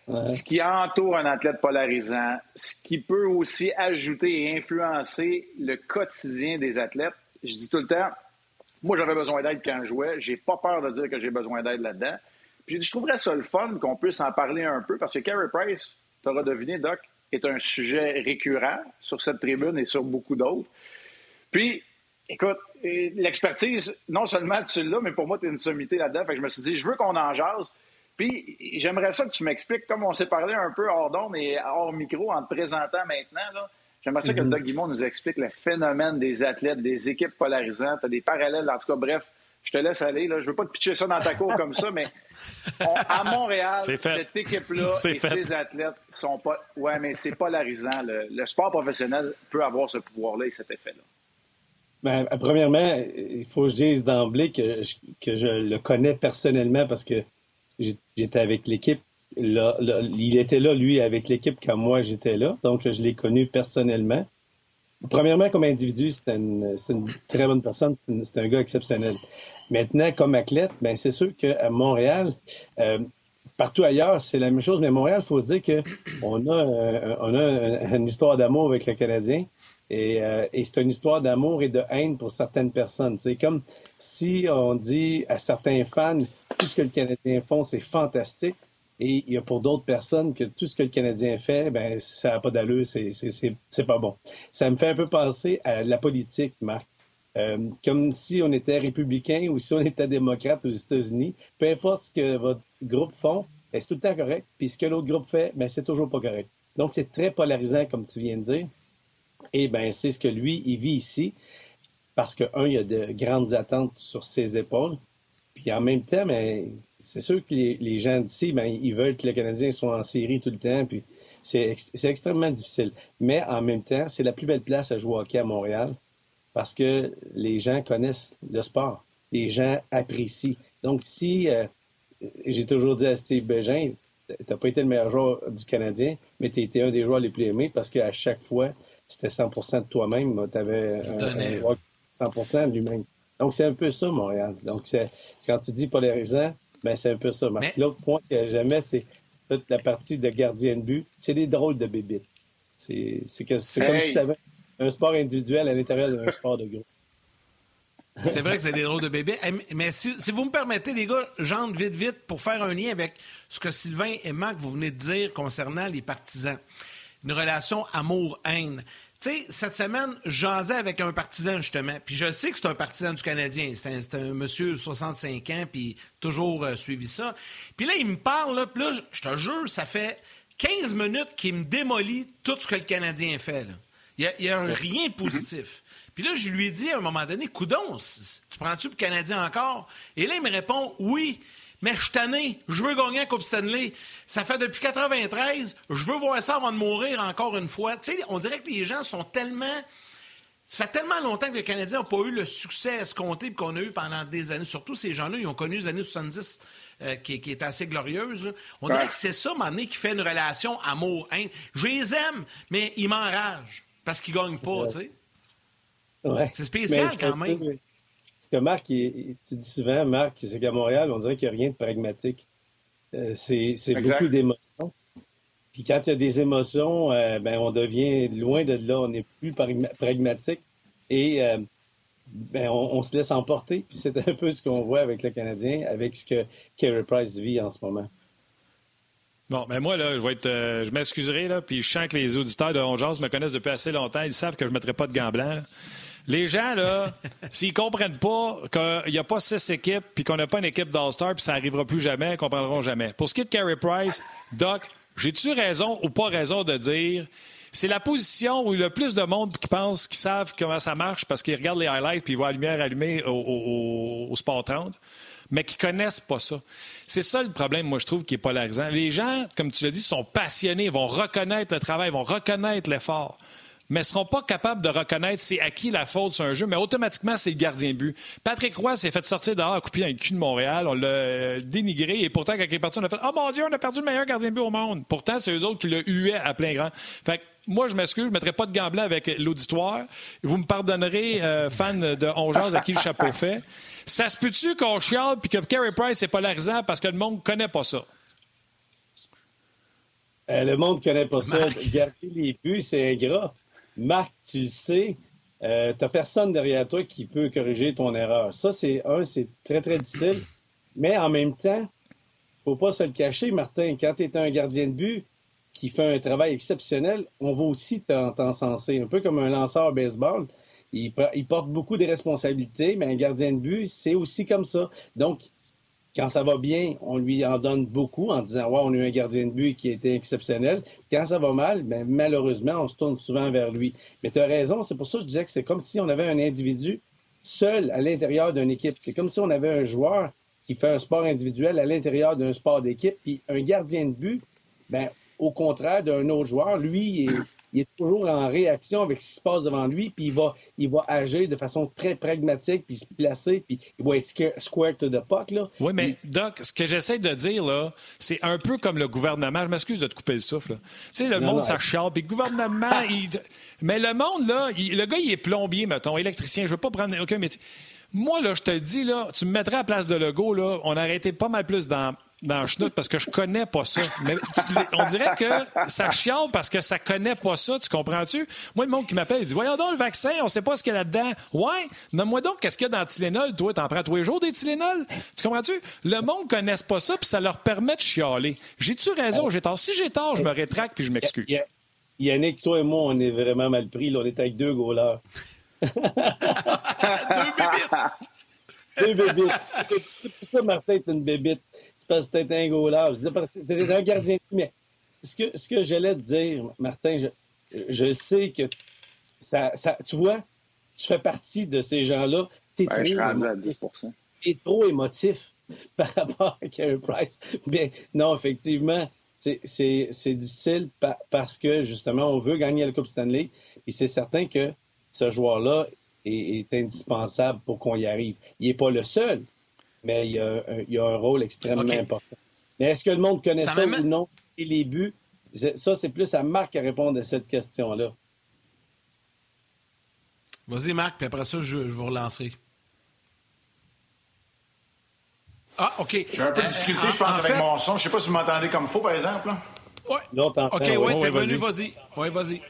ce qui entoure un athlète polarisant, ce qui peut aussi ajouter et influencer le quotidien des athlètes. Je dis tout le temps, moi, j'avais besoin d'aide quand je jouais. J'ai pas peur de dire que j'ai besoin d'aide là-dedans. Puis je trouverais ça le fun qu'on puisse en parler un peu parce que Carey Price, tu auras deviné, Doc, est un sujet récurrent sur cette tribune et sur beaucoup d'autres. Puis, Écoute, l'expertise, non seulement tu l'as, mais pour moi, tu es une sommité là-dedans. Fait que je me suis dit, je veux qu'on en jase. Puis, j'aimerais ça que tu m'expliques, comme on s'est parlé un peu hors d'onde et hors micro en te présentant maintenant, J'aimerais ça que mm-hmm. Doug Guimond nous explique le phénomène des athlètes, des équipes polarisantes, des parallèles. En tout cas, bref, je te laisse aller. Là. Je veux pas te pitcher ça dans ta cour comme ça, mais à Montréal, cette équipe-là et ces athlètes sont pas. Ouais, mais c'est polarisant. le sport professionnel peut avoir ce pouvoir-là et cet effet-là. Ben, premièrement, il faut que je dise d'emblée que, que je le connais personnellement parce que j'étais avec l'équipe. il était là, lui, avec l'équipe quand moi j'étais là. Donc, je l'ai connu personnellement. Premièrement, comme individu, c'est une, une, très bonne personne. C'est un gars exceptionnel. Maintenant, comme athlète, ben, c'est sûr qu'à Montréal, euh, partout ailleurs, c'est la même chose. Mais à Montréal, il faut se dire qu'on euh, on a une histoire d'amour avec le Canadien. Euh, et, c'est une histoire d'amour et de haine pour certaines personnes. C'est comme si on dit à certains fans, tout ce que le Canadien font, c'est fantastique. Et il y a pour d'autres personnes que tout ce que le Canadien fait, ben ça n'a pas d'allure, c'est pas bon. Ça me fait un peu penser à la politique, Marc. Euh, comme si on était républicain ou si on était démocrate aux États-Unis, peu importe ce que votre groupe font, ben, c'est tout le temps correct. Puis ce que l'autre groupe fait, ben, c'est toujours pas correct. Donc c'est très polarisant, comme tu viens de dire. Et ben c'est ce que lui, il vit ici, parce que, un, il y a de grandes attentes sur ses épaules. Puis en même temps, ben, c'est sûr que les, gens d'ici, ben, ils veulent que les Canadiens soient en série tout le temps, puis c'est extrêmement difficile. Mais en même temps, c'est la plus belle place à jouer hockey à Montréal, parce que les gens connaissent le sport. Les gens apprécient. Donc, si, euh, j'ai toujours dit à Steve Bégin, t'as pas été le meilleur joueur du Canadien, mais tu été un des joueurs les plus aimés parce qu'à chaque fois, c'était 100% de toi-même. Tu avais 100 de lui-même. Donc, c'est un peu ça, Montréal. Donc, quand tu dis polarisant, ben, c'est un peu ça. L'autre point que j'aimais, c'est toute la partie de gardien de but. C'est des drôles de bébites. C'est comme si tu avais un sport individuel à l'intérieur d'un sport de groupe. C'est vrai que c'est des drôles de bébés. Mais si, vous me permettez, les gars, j'entre vite, vite pour faire un lien avec ce que Sylvain et Marc, vous venez de dire concernant les partisans une relation amour-haine. Tu sais, cette semaine, j'asais avec un partisan, justement. Puis je sais que c'est un partisan du Canadien. C'est un, monsieur de 65 ans, puis toujours euh, suivi ça. Puis là, il me parle, là, puis là, je te jure, ça fait 15 minutes qu'il me démolit tout ce que le Canadien fait. Il n'y a, a rien de positif. Puis là, je lui ai dit à un moment donné, Coudon, tu prends-tu pour Canadien encore? Et là, il me répond, oui. Mais je suis tanné, je veux gagner la Coupe Stanley. Ça fait depuis 93, je veux voir ça avant de mourir encore une fois. Tu sais, on dirait que les gens sont tellement... Ça fait tellement longtemps que les Canadiens n'ont pas eu le succès escompté qu'on a eu pendant des années. Surtout ces gens-là, ils ont connu les années 70 euh, qui, qui est assez glorieuse. On dirait que c'est ça, donné, qui fait une relation amour-haine. Je les aime, mais ils m'enragent parce qu'ils gagnent pas, tu sais. C'est spécial quand même que Marc, tu dis souvent, Marc, c'est qu'à Montréal, on dirait qu'il n'y a rien de pragmatique. Euh, c'est beaucoup d'émotions. Puis quand il y a des émotions, euh, ben, on devient loin de là, on n'est plus pragmatique et euh, ben, on, se laisse emporter. Puis c'est un peu ce qu'on voit avec le Canadien, avec ce que Carey Price vit en ce moment. Bon, mais ben moi, là, je vais être. Euh, je m'excuserai, là, puis je sens que les auditeurs de Ongeance me connaissent depuis assez longtemps. Ils savent que je ne mettrai pas de gants blancs. Les gens, là, s'ils comprennent pas qu'il n'y a pas six équipes, puis qu'on n'a pas une équipe d'All-Star, puis ça n'arrivera plus jamais, ils ne comprendront jamais. Pour ce qui est de Carey Price, Doc, j'ai-tu raison ou pas raison de dire c'est la position où le plus de monde qui pense, qui savent comment ça marche parce qu'ils regardent les highlights puis ils voient la lumière allumée au, au Sport 30 mais qui connaissent pas ça. C'est ça le problème, moi, je trouve, qui est polarisant. Les gens, comme tu l'as dit, sont passionnés, vont reconnaître le travail, vont reconnaître l'effort mais ne seront pas capables de reconnaître c'est à qui la faute sur un jeu, mais automatiquement, c'est le gardien but. Patrick Roy s'est fait sortir dehors à couper un cul de Montréal. On l'a euh, dénigré et pourtant, quand il est parti, on a fait Oh mon Dieu, on a perdu le meilleur gardien but au monde. Pourtant, c'est eux autres qui le huaient à plein grand. Fait moi, je m'excuse, je ne mettrai pas de blancs avec l'auditoire. Vous me pardonnerez, euh, fan de Ongeance à qui le chapeau fait. Ça se peut-tu qu'on chiale puis que Carey Price est polarisant parce que le monde ne connaît pas ça? Euh, le monde ne connaît pas ça. Garder les buts, c'est ingrat. Marc, tu le sais, euh, tu n'as personne derrière toi qui peut corriger ton erreur. Ça, c'est un, c'est très, très difficile. Mais en même temps, faut pas se le cacher, Martin. Quand tu es un gardien de but qui fait un travail exceptionnel, on va aussi t'encenser. Un peu comme un lanceur baseball. Il, il, porte beaucoup de responsabilités, mais un gardien de but, c'est aussi comme ça. Donc, quand ça va bien, on lui en donne beaucoup en disant Ouais, on a eu un gardien de but qui a été exceptionnel. Quand ça va mal, ben, malheureusement, on se tourne souvent vers lui. Mais tu as raison, c'est pour ça que je disais que c'est comme si on avait un individu seul à l'intérieur d'une équipe. C'est comme si on avait un joueur qui fait un sport individuel à l'intérieur d'un sport d'équipe, puis un gardien de but, ben, au contraire d'un autre joueur, lui, est, il est toujours en réaction avec ce qui se passe devant lui, puis il va, il va agir de façon très pragmatique, puis se placer, puis il va être square to the puck. Là. Oui, mais Doc, ce que j'essaie de dire, là, c'est un peu comme le gouvernement. Je m'excuse de te couper le souffle. Tu sais, le monde, ça chiale, puis le gouvernement, il... Mais le monde, là, le gars, il est plombier, mettons, électricien. Je veux pas prendre aucun métier. Moi, là, je te dis, là, tu me mettrais à la place de Legault, là, on aurait été pas mal plus dans dans le parce que je connais pas ça. Mais on dirait que ça chiale parce que ça connaît pas ça, tu comprends-tu? Moi, le monde qui m'appelle, il dit Voyons donc le vaccin, on sait pas ce qu'il y a là-dedans. Ouais, nomme-moi donc qu'est-ce qu'il y a dans le Tylenol. Toi, t'en prends tous les jours des Tylenol? Tu comprends-tu? Le monde connaît pas ça, puis ça leur permet de chialer. J'ai-tu raison? Ou j'ai tort? Si j'ai tort, je me rétracte puis je m'excuse. Yannick, toi et moi, on est vraiment mal pris. Là. On est avec deux là. deux bébites! deux bébites. C'est pour ça, Martin, est une bébite parce que t'es un goaler. T'es un gardien de mais ce que, ce que j'allais te dire, Martin, je, je sais que ça, ça, tu vois, tu fais partie de ces gens-là. T'es trop, émotif. Es trop émotif par rapport à Carey Price. Mais non, effectivement, c'est difficile parce que, justement, on veut gagner la Coupe Stanley. Et c'est certain que ce joueur-là est, est, indispensable pour qu'on y arrive. Il n'est pas le seul mais il y a, un, il y a un rôle extrêmement important. Mais est-ce que le monde connaît ça, ou non? Et les buts, ça, c'est plus à Marc à répondre à cette question-là. Vas-y, Marc, puis après ça, je, vous relancerai. Ah, OK. J'ai un peu de difficulté, je pense, avec mon son. Je ne sais pas si vous m'entendez comme faux, par exemple. Oui. OK, ouais, t'es venu, vas-y. Oui, vas-y.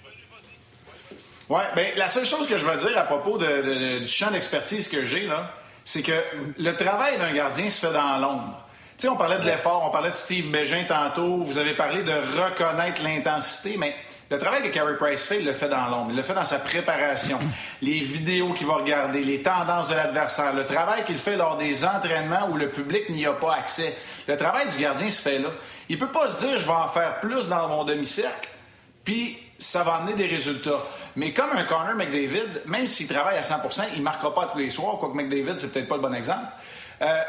Oui, bien, la seule chose que je veux dire à propos de, du champ d'expertise que j'ai, là, c'est que le travail d'un gardien se fait dans l'ombre. Tu sais, on parlait de l'effort, on parlait de Steve Bégin tantôt, vous avez parlé de reconnaître l'intensité, mais le travail que Carey Price fait, il le fait dans l'ombre. Il le fait dans sa préparation, les vidéos qu'il va regarder, les tendances de l'adversaire, le travail qu'il fait lors des entraînements où le public n'y a pas accès. Le travail du gardien se fait là. Il peut pas se dire, je vais en faire plus dans mon demi-cercle, puis ça va amener des résultats. Mais comme un Connor McDavid, même s'il travaille à 100 il ne marquera pas tous les soirs, quoique McDavid, c'est peut-être pas le bon exemple. Euh,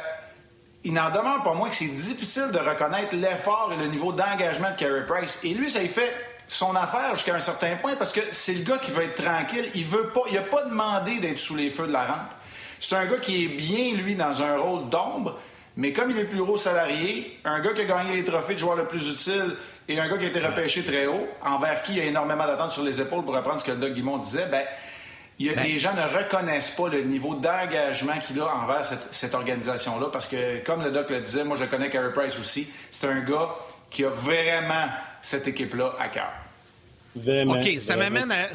il n'en demeure pas moins que c'est difficile de reconnaître l'effort et le niveau d'engagement de Carey Price. Et lui, ça y fait son affaire jusqu'à un certain point parce que c'est le gars qui veut être tranquille. Il veut pas, il a pas demandé d'être sous les feux de la rampe. C'est un gars qui est bien, lui, dans un rôle d'ombre, mais comme il est plus gros salarié, un gars qui a gagné les trophées de joueur le plus utile, et un gars qui a été repêché très haut, envers qui il y a énormément d'attentes sur les épaules pour reprendre ce que Doug Guimond disait, ben, ben. les gens ne reconnaissent pas le niveau d'engagement qu'il a envers cette, organisation-là parce que, comme le Doc le disait, moi je connais Carey Price aussi, c'est un gars qui a vraiment cette équipe-là à cœur. Vraiment, OK, ça m'amène à.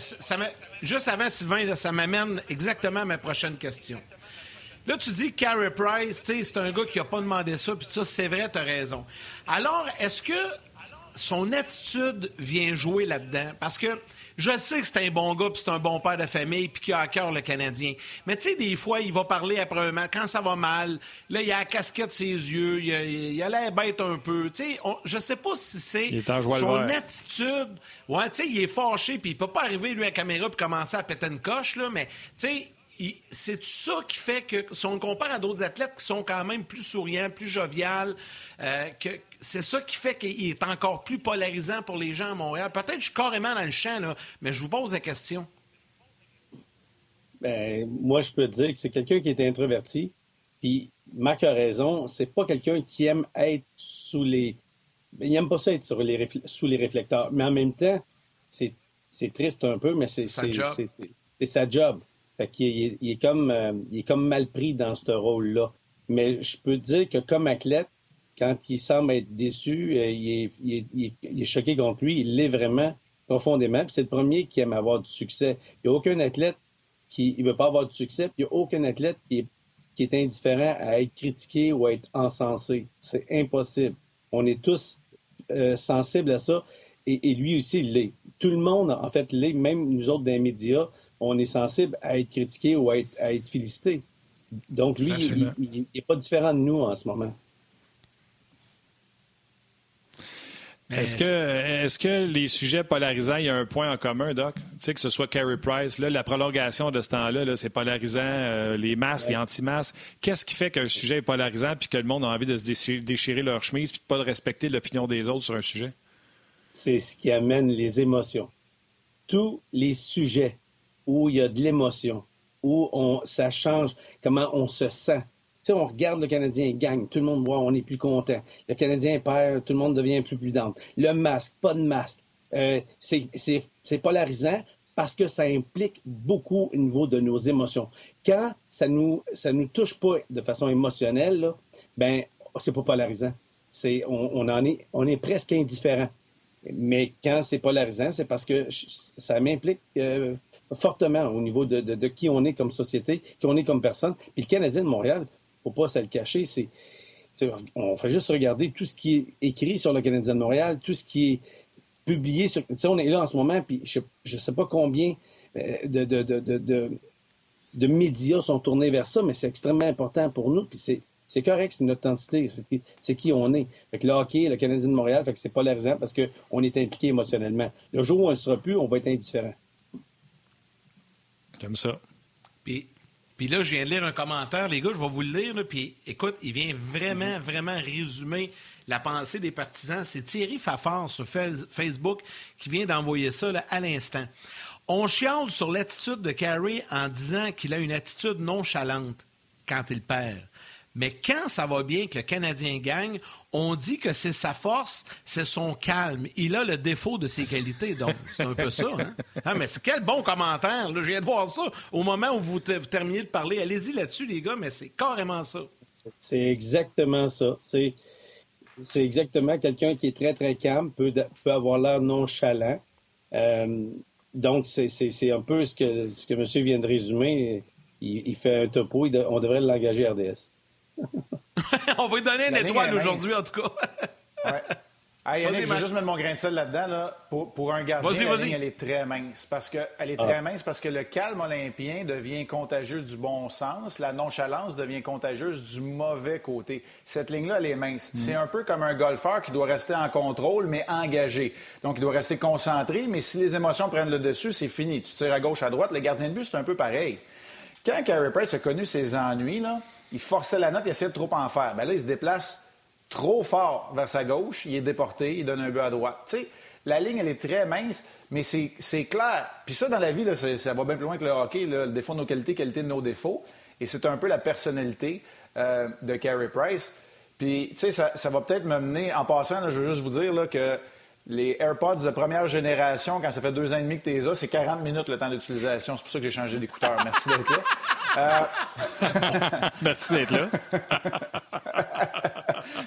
juste avant, Sylvain, ça m'amène exactement à ma prochaine question. Là, tu dis Carey Price, c'est un gars qui n'a pas demandé ça, puis ça, c'est vrai, tu as raison. Alors, est-ce que son attitude vient jouer là-dedans. Parce que je sais que c'est un bon gars, puis c'est un bon père de famille, puis qu'il a à cœur le Canadien. Mais tu sais, des fois, il va parler après un match, quand ça va mal, là, il a la casquette ses yeux, il a, l'air bête un peu. Tu sais, je sais pas si c'est son attitude. Ouais, tu sais, il est fâché, puis il peut pas arriver, lui, à la caméra, puis commencer à péter une coche, là, mais tu sais, c'est ça qui fait que, si on le compare à d'autres athlètes qui sont quand même plus souriants, plus joviales, euh, que c'est ça qui fait qu'il est encore plus polarisant pour les gens à Montréal. Peut-être que je suis carrément dans le champ, là, mais je vous pose la question. Ben, moi, je peux te dire que c'est quelqu'un qui est introverti. Puis, Marc a raison, c'est pas quelqu'un qui aime être sous les. Il n'aime pas ça être sous les réflecteurs. Mais en même temps, c'est triste un peu, mais c'est sa job. C'est sa job. Fait qu'il il est, comme, euh, il est comme mal pris dans ce rôle-là. Mais je peux te dire que comme athlète, quand il semble être déçu, euh, il, est, choqué contre lui, il l'est vraiment profondément. c'est le premier qui aime avoir du succès. Il n'y a aucun athlète qui ne veut pas avoir du succès, il n'y a aucun athlète qui est, qui est indifférent à être critiqué ou à être encensé. C'est impossible. On est tous euh, sensibles à ça, et, lui aussi, il l'est. Tout le monde, en fait, l'est, même nous autres dans les médias, on est sensible à être critiqué ou à être, à être félicité. Donc, lui, il n'est pas différent de nous en ce moment. Est-ce que, est que les sujets polarisants, il y a un point en commun, Doc? Tu sais, que ce soit Carey Price, là, la prolongation de ce temps-là, c'est polarisant, euh, les masques, les anti-masques. Qu'est-ce qui fait qu'un sujet est polarisant puis que le monde a envie de se déchirer, leur chemise puis de pas respecter l'opinion des autres sur un sujet? C'est ce qui amène les émotions. Tous les sujets où il y a de l'émotion, où on, ça change comment on se sent, on regarde le Canadien gagne, tout le monde voit, on est plus content. Le Canadien perd, tout le monde devient plus prudent. Le masque, pas de masque. Euh, c'est polarisant parce que ça implique beaucoup au niveau de nos émotions. Quand ça nous ça nous touche pas de façon émotionnelle, là, ben c'est pas polarisant. C'est on, en est on est presque indifférent. Mais quand c'est polarisant, c'est parce que ça m'implique euh, fortement au niveau de, de, qui on est comme société, qui on est comme personne. Puis le Canadien de Montréal, faut pas se le cacher. C'est, on fait juste regarder tout ce qui est écrit sur le Canadien de Montréal, tout ce qui est publié sur. On est là en ce moment, puis je ne sais pas combien euh, de, de, médias sont tournés vers ça, mais c'est extrêmement important pour nous, puis c'est. correct, c'est notre identité, c'est qui, on est. Fait que le hockey, le Canadien de Montréal, fait que c'est polarisant parce qu'on est impliqué émotionnellement. Le jour où on ne sera plus, on va être indifférent. Comme ça. Puis puis là, je viens de lire un commentaire, les gars, je vais vous le lire. puis écoute, il vient vraiment, vraiment résumer la pensée des partisans. C'est Thierry Fafard sur Facebook qui vient d'envoyer ça à l'instant. On chiale sur l'attitude de Carey en disant qu'il a une attitude nonchalante quand il perd. Mais quand ça va bien, que le Canadien gagne, on dit que c'est sa force, c'est son calme. Il a le défaut de ses qualités, donc c'est un peu ça. Hein? Ah, mais quel bon commentaire. Là. Je de voir ça au moment où vous, terminez de parler. Allez-y là-dessus, les gars, mais c'est carrément ça. C'est exactement ça. C'est, exactement quelqu'un qui est très, très calme, peut, avoir l'air nonchalant. Euh, donc, c'est, un peu ce que, ce que monsieur vient de résumer. Il, fait un topo, on devrait l'engager RDS. On va lui donner une étoile aujourd'hui, en tout cas. ouais. Yannick, je vais juste mettre mon grain de sel là-dedans. Là. Pour, pour, un gardien, la ligne, elle est très mince. Parce que, elle est très ah. mince parce que le calme olympien devient contagieux du bon sens. La nonchalance devient contagieuse du mauvais côté. Cette ligne-là, elle est mince. Mm. C'est un peu comme un golfeur qui doit rester en contrôle, mais engagé. Donc, il doit rester concentré, mais si les émotions prennent le dessus, c'est fini. Tu tires à gauche, à droite. Le gardien de but, c'est un peu pareil. Quand Carey Price a connu ses ennuis, là, il forçait la note, il essayait de trop en faire. Bien là, il se déplace trop fort vers sa gauche, il est déporté, il donne un but à droite. Tu sais, la ligne, elle est très mince, mais c'est clair. Puis ça, dans la vie, ça va bien plus loin que le hockey, le défaut de nos qualités, qualité de nos défauts. Et c'est un peu la personnalité euh, de Carey Price. Puis, tu sais, ça, va peut-être me mener, en passant, je veux juste vous dire que les AirPods de première génération, quand ça fait deux ans et demi que tu les as, c'est 40 minutes le temps d'utilisation. C'est pour ça que j'ai changé d'écouteur. Merci d'être là. Euh, Merci d'être là.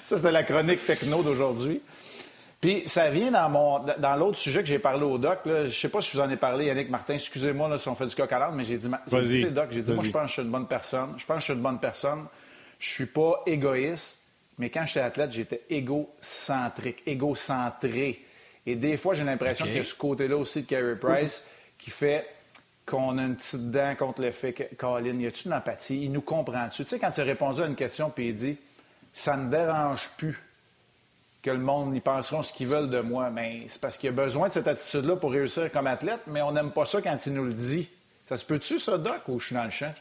ça, c'était la chronique techno d'aujourd'hui. Puis ça vient dans mon dans l'autre sujet que j'ai parlé au doc. Là, je sais pas si je vous en ai parlé, Yannick Martin. Excusez-moi si on fait du coq à mais j'ai dit, j'ai dit doc, j'ai dit moi je pense que je suis une bonne personne. Je pense que je suis une bonne personne. Je suis pas égoïste. mais quand j'étais athlète, j'étais égocentrique, égocentré. Et des fois, j'ai l'impression que ce côté-là aussi de Carey Price qui fait qu'on a une petite dent contre le fait que, Colin, y a-tu une empathie? Il nous comprend-tu? Tu sais, quand il a répondu à une question puis il dit Ça ne dérange plus que le monde y penseront ce qu'ils veulent de moi. Mais c'est parce qu'il a besoin de cette attitude-là pour réussir comme athlète, mais on n'aime pas ça quand il nous le dit. Ça se peut-tu, ça, Doc, ou je suis dans le champ?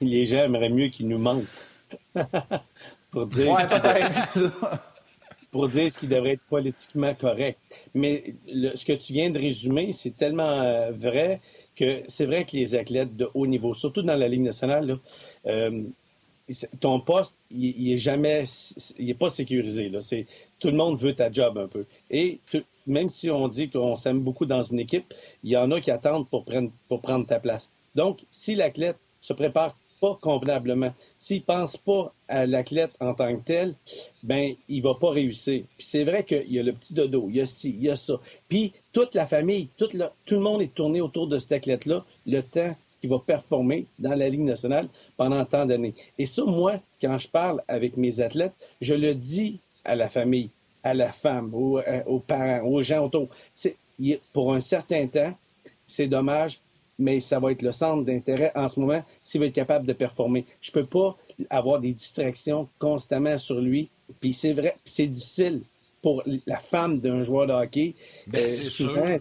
Les gens aimeraient mieux qu'il nous mentent. pour dire, pour dire ce qui devrait être politiquement correct. Mais ce que tu viens de résumer, c'est tellement euh, vrai que c'est vrai que les athlètes de haut niveau, surtout dans la Ligue nationale, euh, ton poste, il, jamais, pas sécurisé. Tout le monde veut ta job un peu. Et même si on dit qu'on s'aime beaucoup dans une équipe, il y en a qui attendent pour prendre, pour prendre ta place. Donc, si l'athlète se prépare pas convenablement, s'il pense pas à l'athlète en tant que tel, ben il va pas réussir. Puis c'est vrai qu'il y a le petit dodo, il y a ci, il y a ça. Puis toute la famille, tout le monde est tourné autour de cet athlète-là le temps qui va performer dans la Ligue nationale pendant tant d'années. Et ça, moi, quand je parle avec mes athlètes, je le dis à la famille, à la femme, aux, euh, aux parents, aux gens autour. Pour un certain temps, c'est dommage, mais ça va être le centre d'intérêt en ce moment s'il va être capable de performer. Je ne peux pas avoir des distractions constamment sur lui. Puis c'est vrai, c'est difficile pour la femme d'un joueur de hockey. Ben, euh,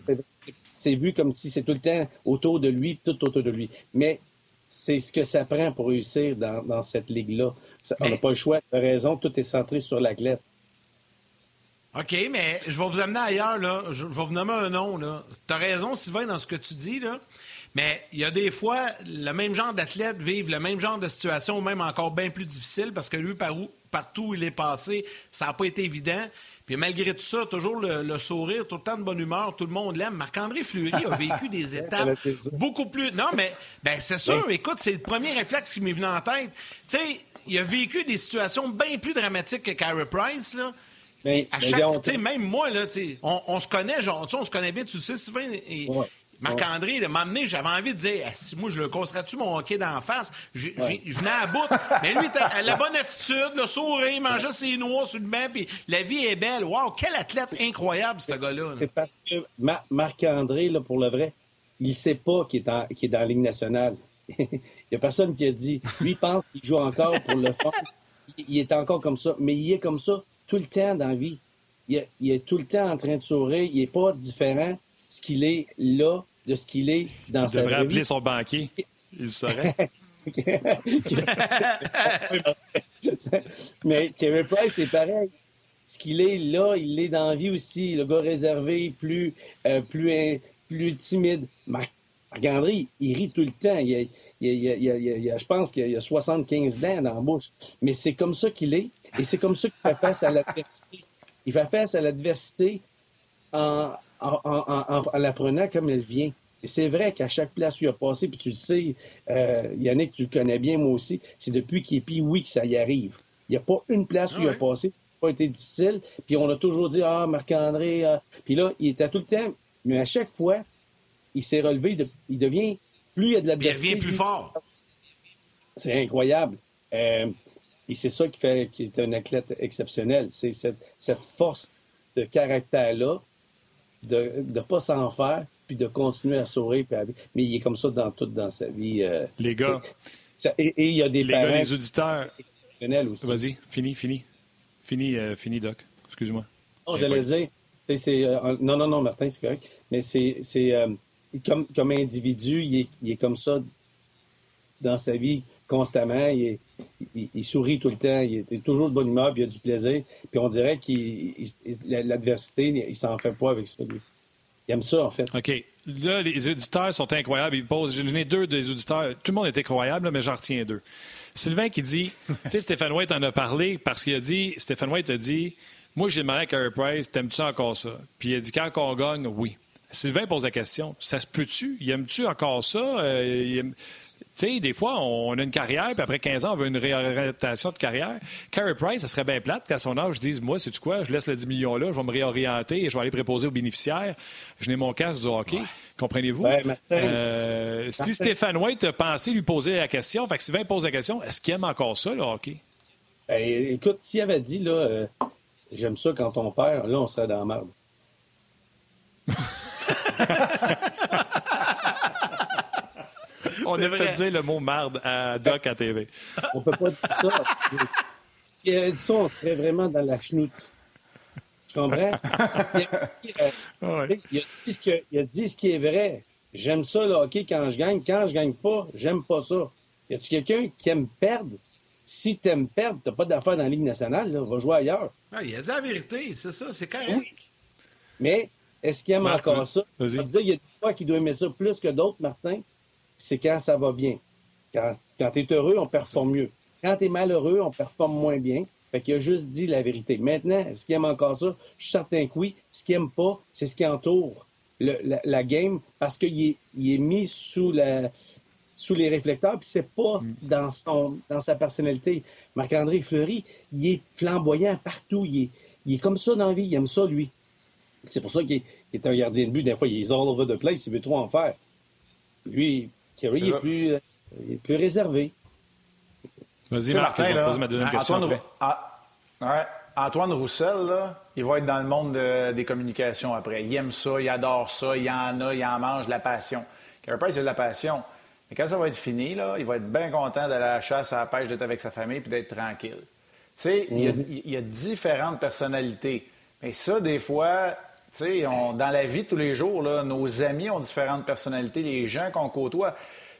c'est vu comme si c'est tout le temps autour de lui, tout autour de lui. Mais c'est ce que ça prend pour réussir dans, cette ligue-là. On n'a pas le choix. Tu raison, tout est centré sur l'athlète. OK, mais je vais vous amener ailleurs, là. Je vais vous nommer un nom, là. Tu as raison, Sylvain, dans ce que tu dis, là. Mais il y a des fois, le même genre d'athlète vivent le même genre de situation, ou même encore bien plus difficile, parce que lui, par où, partout où il est passé, ça n'a pas été évident. Puis malgré tout ça, toujours le, sourire, tout le temps de bonne humeur, tout le monde l'aime. Marc-André Fleury a vécu des étapes beaucoup plus. Non, mais ben, c'est sûr, écoute, c'est le premier réflexe qui m'est venu en tête. Tu sais, il a vécu des situations bien plus dramatiques que Carey Price, là. à chaque fois, même moi, là, on, on se connaît, genre, on se connaît bien, tu sais, Sylvain, et, Marc-André, m'a amené, j'avais envie de dire, si moi, je le conseillerais-tu mon hockey d'en face? Je venais à bout. Mais lui, il la bonne attitude, le sourire, il mangeait ses noix sur le banc, puis la vie est belle. Wow, quel athlète incroyable, ce gars-là. C'est parce que Marc-André, pour le vrai, il sait pas qu'il est, est dans la Ligue nationale. il n'y a personne qui a dit. Lui, il pense qu'il joue encore pour le fond. Il, est encore comme ça. Mais il est comme ça tout le temps dans la vie. Il, il est tout le temps en train de sourire. Il n'est pas différent ce qu'il est là de ce qu'il est dans Il devrait appeler son banquier. Il le saurait. Mais Kevin Price, c'est pareil. Ce qu'il est là, il est dans la vie aussi. Le gars réservé, plus, euh, plus, plus timide. Marc André, il rit tout le temps. Il, il, je pense qu'il y a 75 dents dans la bouche. Mais c'est comme ça qu'il est. Et c'est comme ça qu'il fait face à l'adversité. Il fait face à l'adversité en, en, la prenant comme elle vient. Et c'est vrai qu'à chaque place où il a passé, puis tu le sais, euh, Yannick, tu le connais bien, moi aussi, c'est depuis qu'il est puis oui que ça y arrive. Il n'y a pas une place où il a passé, ça n'a pas été difficile. Puis on a toujours dit, ah, Marc-André, ah. puis là, il était tout le temps, mais à chaque fois, il s'est relevé, il devient, plus il y a de la Il devient plus fort. C'est incroyable. Euh, et c'est ça qui fait qu'il est un athlète exceptionnel. C'est cette, cette force de caractère-là de ne pas s'en faire, puis de continuer à sourire. Mais il est comme ça dans tout dans sa vie. Euh, les gars. et, il y a des les parents. les auditeurs. aussi. Vas-y, fini, fini. Fini, euh, fini, Doc. Excuse-moi. Non, j'allais dire. C'est, euh, non, non, non, Martin, c'est correct. Mais c'est, c'est comme, comme individu, il est, il est comme ça dans sa vie constamment. Il, il, sourit tout le temps. Il est toujours de bonne humeur, puis il a du plaisir. Puis on dirait qu'il l'adversité, il s'en fait pas avec ça. Lui. Il aime ça, en fait. OK. Là, les auditeurs sont incroyables. Ils posent. J'ai donné deux des auditeurs. Tout le monde est incroyable, mais j'en retiens deux. Sylvain qui dit, tu sais, Stéphane White en a parlé parce qu'il a dit, Stéphane White a dit, moi j'ai demandé à Carey Price, t'aimes-tu encore ça? Puis il a dit, quand on gagne, oui. Sylvain pose la question, ça se peut-tu? Il aime-tu encore ça? Euh, tu sais, des fois, on a une carrière, puis après 15 ans, on veut une réorientation de carrière. Carey Price, ça serait bien plate qu'à son âge, je dise Moi, c'est tu quoi, je laisse le 10 millions-là, je vais me réorienter et je vais aller préposer aux bénéficiaires. Je n'ai mon casque du hockey. Comprenez-vous? Euh, si Stéphane White a pensé lui poser la question, fait que Sylvain pose la question est-ce qu'il aime encore ça, le hockey? Ben, écoute, s'il avait dit, là, euh, j'aime ça quand on perd, là, on serait dans la merde. on fait dire le mot marde à Doc à TV. On peut pas dire ça. S'il avait dit ça, on serait vraiment dans la chenoute. Tu comprends? Il a, dit, ce que, il a dit ce qui est vrai. J'aime ça le hockey quand je gagne. Quand je gagne pas, j'aime pas ça. Y a-tu quelqu'un qui aime perdre? Si tu aimes perdre, t'as pas d'affaires dans la Ligue nationale, là, va jouer ailleurs. Ah, il a dit la vérité, c'est ça, c'est correct. Mais est-ce qu'il aime encore ça? Ça veut dire qu'il y a des fois qui doivent aimer ça plus que d'autres, Martin? C'est quand ça va bien. Quand, quand tu es heureux, on performe mieux. Quand tu es malheureux, on performe moins bien. Fait qu'il a juste dit la vérité. Maintenant, est-ce qu'il aime encore ça? Je suis certain que oui. Ce qu'il aime pas, c'est ce qui entoure la, game parce qu'il est, il est mis sous, la, sous les réflecteurs, puis c'est pas mm. dans, son, dans sa personnalité. Marc-André Fleury, il est flamboyant partout. Il est, il est comme ça dans la vie. Il aime ça, lui. C'est pour ça qu'il est, un gardien de but. Des fois, il est all over the place. Il veut trop en faire. Lui, Kerry, il est, plus, est plus réservé. Vas-y, Martin, je vais poser ma deuxième question. Antoine, ah, Antoine Roussel, là, il va être dans le monde des communications après. Il aime ça, il adore ça, il en a, il en mange, la passion. Carey Price, il a de la passion. Mais quand ça va être fini, là, il va être bien content d'aller à la chasse, à la pêche, d'être avec sa famille puis d'être tranquille. Tu sais, il, y a, différentes personnalités. Mais ça, des fois, tu sais, dans la vie de tous les jours, là, nos amis ont différentes personnalités, les gens qu'on côtoie.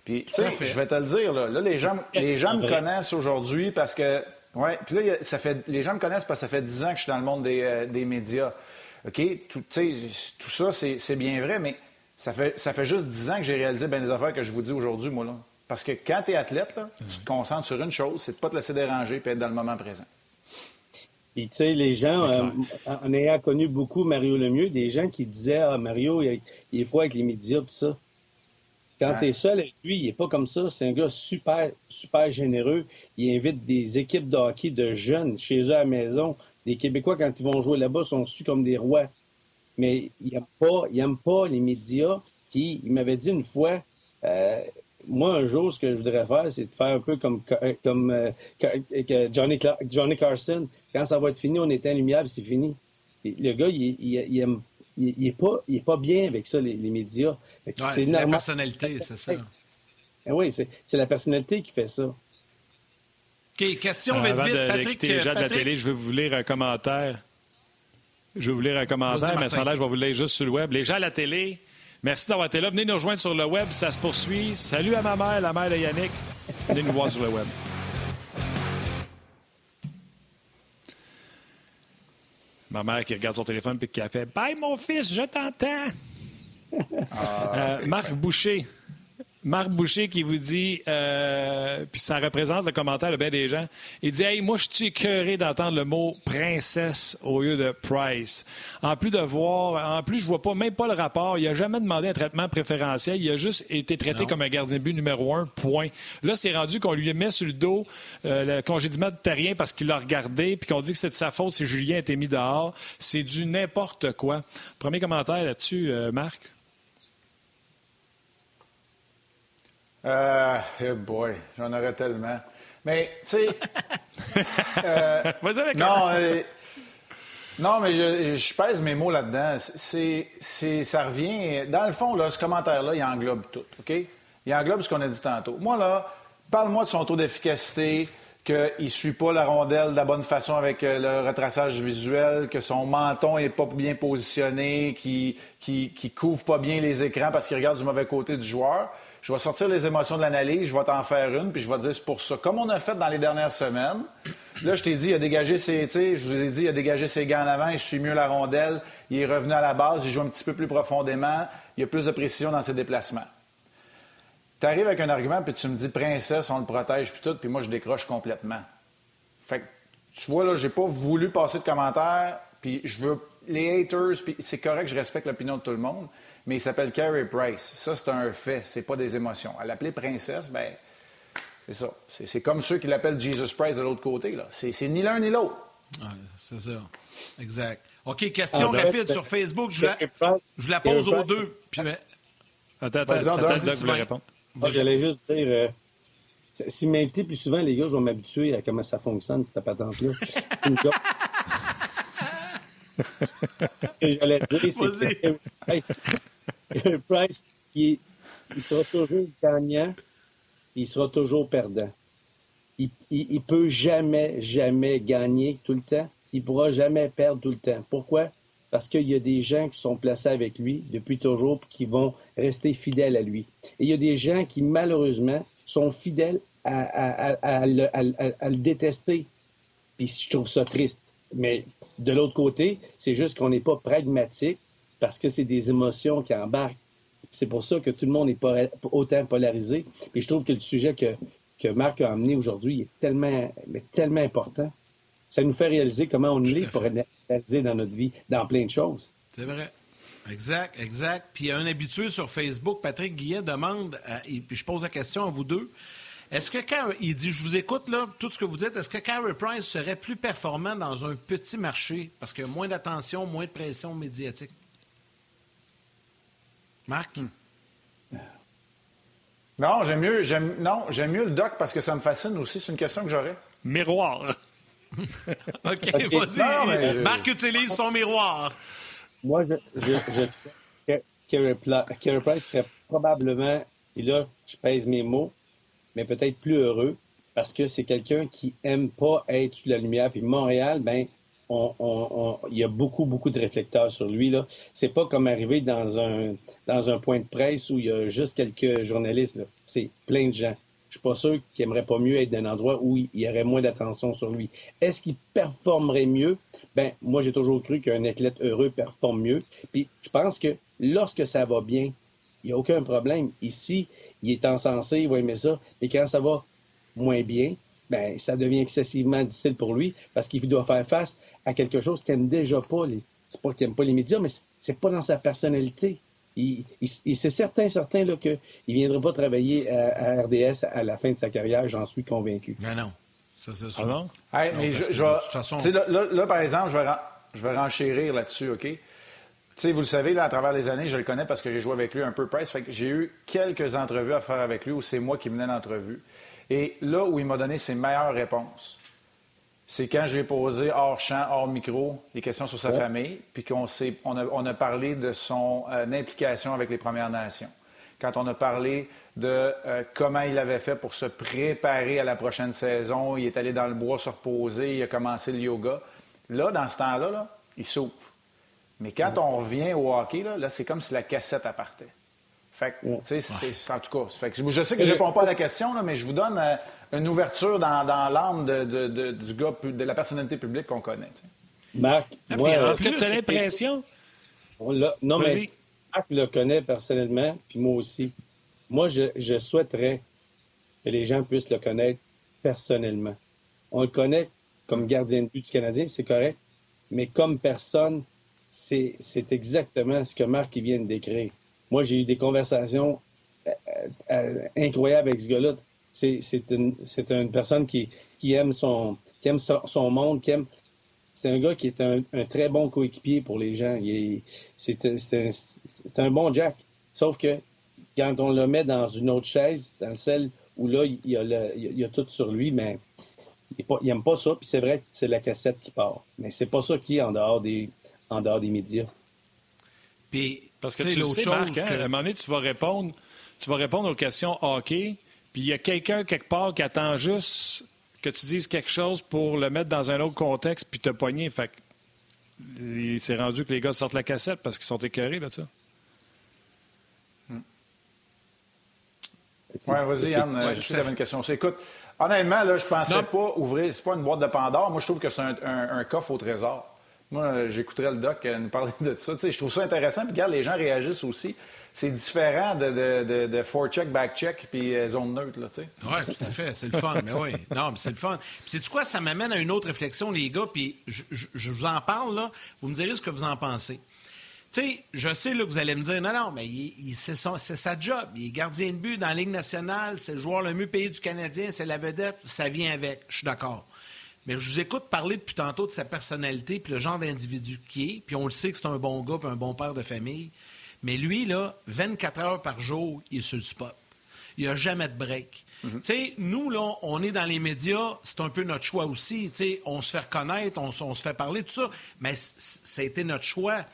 Puis, tu sais, je vais te le dire, là, les gens, les gens me connaissent aujourd'hui parce que, ouais, puis là, ça fait, les gens me connaissent parce que ça fait dix ans que je suis dans le monde des, euh, des médias. OK? Tout, tout ça, c'est bien vrai, mais ça fait, ça fait juste dix ans que j'ai réalisé bien des affaires que je vous dis aujourd'hui, moi, là. Parce que quand tu es athlète, là, tu te concentres sur une chose, c'est de pas te laisser déranger et être dans le moment présent. Tu sais, les gens, euh, en ayant connu beaucoup Mario Lemieux, des gens qui disaient Ah, Mario, il, il est froid avec les médias, tout ça. Quand tu es seul avec lui, il n'est pas comme ça. C'est un gars super, super généreux. Il invite des équipes de hockey de jeunes chez eux à la maison. Les Québécois, quand ils vont jouer là-bas, sont su comme des rois. Mais il n'aime pas, il pas les médias. Qui, il m'avait dit une fois, euh, moi, un jour, ce que je voudrais faire, c'est de faire un peu comme, comme euh, Johnny, Johnny Carson. Quand ça va être fini, on éteint la lumière, c'est fini. le gars, il, il, aime, il, est pas, il est pas bien avec ça, les médias c'est la personnalité, c'est ça. Eh oui, c'est la personnalité qui fait ça. OK, question euh, vite, avant vite. De, Patrick, les gens de la télé, je vais vous lire un commentaire. Je vais vous lire un commentaire, mais sans là, je vais vous lire juste sur le web. Les gens à la télé, merci d'avoir été là. Venez nous rejoindre sur le web, ça se poursuit. Salut à ma mère, la mère de Yannick. Venez nous voir sur le web. Ma mère qui regarde son téléphone et qui a fait Bye mon fils, je t'entends. Ah, euh, Marc Boucher. Marc Boucher qui vous dit, euh, puis ça représente le commentaire de bien des gens, il dit Hey, moi, je suis écœuré d'entendre le mot princesse au lieu de Price. En plus de voir, en plus, je vois pas, même pas le rapport. Il a jamais demandé un traitement préférentiel. Il a juste été traité comme un gardien de but numéro un, point. Là, c'est rendu qu'on lui met sur le dos euh, le congédiement de terrien parce qu'il l'a regardé, puis qu'on dit que c'est de sa faute si Julien a été mis dehors. C'est du n'importe quoi. Premier commentaire là-dessus, Marc. Euh, oh boy, j'en aurais tellement. Mais, tu sais. euh, avec non, euh, non, mais je, je, pèse mes mots là-dedans. C'est, c'est, ça revient. Dans le fond, là, ce commentaire-là, il englobe tout. OK? Il englobe ce qu'on a dit tantôt. Moi, là, parle-moi de son taux d'efficacité, qu'il ne suit pas la rondelle de la bonne façon avec euh, le retraçage visuel, que son menton n'est pas bien positionné, qu'il ne couvre pas bien les écrans parce qu'il regarde du mauvais côté du joueur je vais sortir les émotions de l'analyse, je vais t'en faire une, puis je vais te dire c'est pour ça. Comme on a fait dans les dernières semaines, là, je t'ai dit, il a dégagé ses, je vous ai dit, il a dégagé ses gants en avant, il suit mieux la rondelle, il est revenu à la base, il joue un petit peu plus profondément, il a plus de précision dans ses déplacements. Tu arrives avec un argument, puis tu me dis, princesse, on le protège, puis tout, puis moi, je décroche complètement. Tu vois, là, j'ai pas voulu passer de commentaires, puis je veux. Les haters, puis c'est correct, je respecte l'opinion de tout le monde, mais il s'appelle Carrie Price. Ça, c'est un fait, c'est pas des émotions. À l'appeler princesse, ben c'est ça. C'est comme ceux qui l'appellent Jesus Price de l'autre côté. C'est ni l'un ni l'autre. c'est ça. Exact. OK, question ah, rapide sur Facebook. Je la, je la pose aux deux. Puis, Attends, attends, attends, attends, Doug répondre. J'allais juste dire, euh, S'il m'invitait plus souvent, les gars, je vais m'habituer à comment ça fonctionne, cette patente-là. j'allais dire, c'est que Price, il, sera toujours gagnant, il sera toujours perdant. Il, il, peut jamais, jamais gagner tout le temps. Il pourra jamais perdre tout le temps. Pourquoi? Parce qu'il y a des gens qui sont placés avec lui depuis toujours qui vont rester fidèles à lui. Et il y a des gens qui, malheureusement, sont fidèles à, le, le, détester. Puis je trouve ça triste. Mais de l'autre côté, c'est juste qu'on n'est pas pragmatique parce que c'est des émotions qui embarquent. C'est pour ça que tout le monde n'est pas autant polarisé. Et je trouve que le sujet que, que Marc a amené aujourd'hui est tellement, mais tellement important. Ça nous fait réaliser comment on est pour réalisé dans notre vie, dans plein de choses. C'est vrai. Exact, exact. Puis il y a un habitué sur Facebook, Patrick Guillet, demande, et puis je pose la question à vous deux. Est-ce que quand il dit, je vous écoute là, tout ce que vous dites, est-ce que Carey Price serait plus performant dans un petit marché parce qu'il y a moins d'attention, moins de pression médiatique? Marc? Hmm. Non, j'aime mieux, j'aime, non, j'aime mieux le doc parce que ça me fascine aussi. C'est une question que j'aurais. Miroir. OK, vas-y. Marc utilise son miroir. Moi, je, je, je Price serait probablement, et là, je pèse mes mots, mais peut-être plus heureux parce que c'est quelqu'un qui aime pas être sous la lumière. Puis Montréal, ben, on, il y a beaucoup, beaucoup de réflecteurs sur lui. Là. C'est pas comme arriver dans un, dans un point de presse où il y a juste quelques journalistes. C'est plein de gens. Je suis pas sûr qu'il aimerait pas mieux être dans un endroit où il y aurait moins d'attention sur lui. Est-ce qu'il performerait mieux? Ben, moi, j'ai toujours cru qu'un athlète heureux performe mieux. Puis, je pense que lorsque ça va bien, il n'y a aucun problème. Ici, il est encensé, il va aimer ça. Et quand ça va moins bien, ben, ça devient excessivement difficile pour lui parce qu'il doit faire face à quelque chose qu'il n'aime déjà pas. Les... C'est pas qu'il n'aime pas les médias, mais c'est pas dans sa personnalité. Il, c'est certain, certain qu'il ne viendra pas travailler à, RDS à la fin de sa carrière, j'en suis convaincu. Mais non. Ça, c'est ah non? mais je, là, par exemple, je vais, je vais renchérir là-dessus, OK? sais, vous le savez, là, à travers les années, je le connais parce que j'ai joué avec lui un peu Price. Fait que j'ai eu quelques entrevues à faire avec lui où c'est moi qui menais l'entrevue. Et là où il m'a donné ses meilleures réponses, c'est quand j'ai posé hors champ, hors micro, les questions sur sa famille, puis qu'on on a, on a, parlé de son euh, implication avec les Premières Nations. Quand on a parlé de euh, comment il avait fait pour se préparer à la prochaine saison, il est allé dans le bois se reposer, il a commencé le yoga. Là, dans ce temps-là, là, il souffre. Mais quand on revient au hockey, là, c'est comme si la cassette appartait. Fait que, tu sais, en tout cas, je sais que je ne réponds pas à la question, là, mais je vous donne euh, une ouverture dans, l'âme de, du gars, de la personnalité publique qu'on connaît. Marc, ah, est-ce que tu as l'impression? Non, mais Marc le connaît personnellement, puis moi aussi. Moi, je, je souhaiterais que les gens puissent le connaître personnellement. On le connaît comme gardien de but du Canadien, c'est correct, mais comme personne, c'est exactement ce que Marc vient de décrire. Moi, j'ai eu des conversations euh, euh, incroyables avec ce gars-là. C'est une, personne qui, aime, son, monde. C'est un gars qui est un, très bon coéquipier pour les gens. C'est un, bon Jack. Sauf que quand on le met dans une autre chaise, dans celle où là, il y a, a tout sur lui, mais il n'aime pas ça. Puis c'est vrai que c'est la cassette qui part. Mais c'est pas ça qui est en dehors des, en dehors des médias. Puis, Parce que tu sais, Marc, hein, à un moment donné, tu vas répondre, tu vas répondre aux questions hockey, puis il y a quelqu'un quelque part qui attend juste que tu dises quelque chose pour le mettre dans un autre contexte, puis te pogner. Fait il s'est rendu que les gars sortent la cassette parce qu'ils sont écœurés là, ça. Hmm. Oui, vas-y, Yann. Ouais, je une question. Écoute, honnêtement, là, je pensais pas ouvrir. C'est pas une boîte de Pandore. Moi, je trouve que c'est un coffre au trésor. Moi, j'écouterais le doc euh, nous parler de ça. je trouve ça intéressant. Puis regarde, les gens réagissent aussi. C'est différent de, de, de, forecheck, backcheck, puis euh, zone neutre, tu sais. Oui, tout à fait. C'est le fun, mais oui. Non, mais c'est le fun. Puis c'est quoi? Ça m'amène à une autre réflexion, les gars, puis je, vous en parle, là. Vous me direz ce que vous en pensez. Tu sais, je sais là, que vous allez me dire, non, non, mais il, c'est, sa job. Il est gardien de but dans la Ligue nationale, c'est le joueur le mieux payé du Canadien, c'est la vedette, ça vient avec. Je suis d'accord. Mais je vous écoute parler depuis tantôt de sa personnalité puis le genre d'individu qui est, puis on le sait que c'est un bon gars puis un bon père de famille. Mais lui, là, 24 heures par jour, il est sur le spot. Il n'y a jamais de break. Mhm. Tu sais, nous, là, on est dans les médias, c'est un peu notre choix aussi. Tu sais, on se fait reconnaître, on, se fait parler, tout ça, mais ça a été notre choix.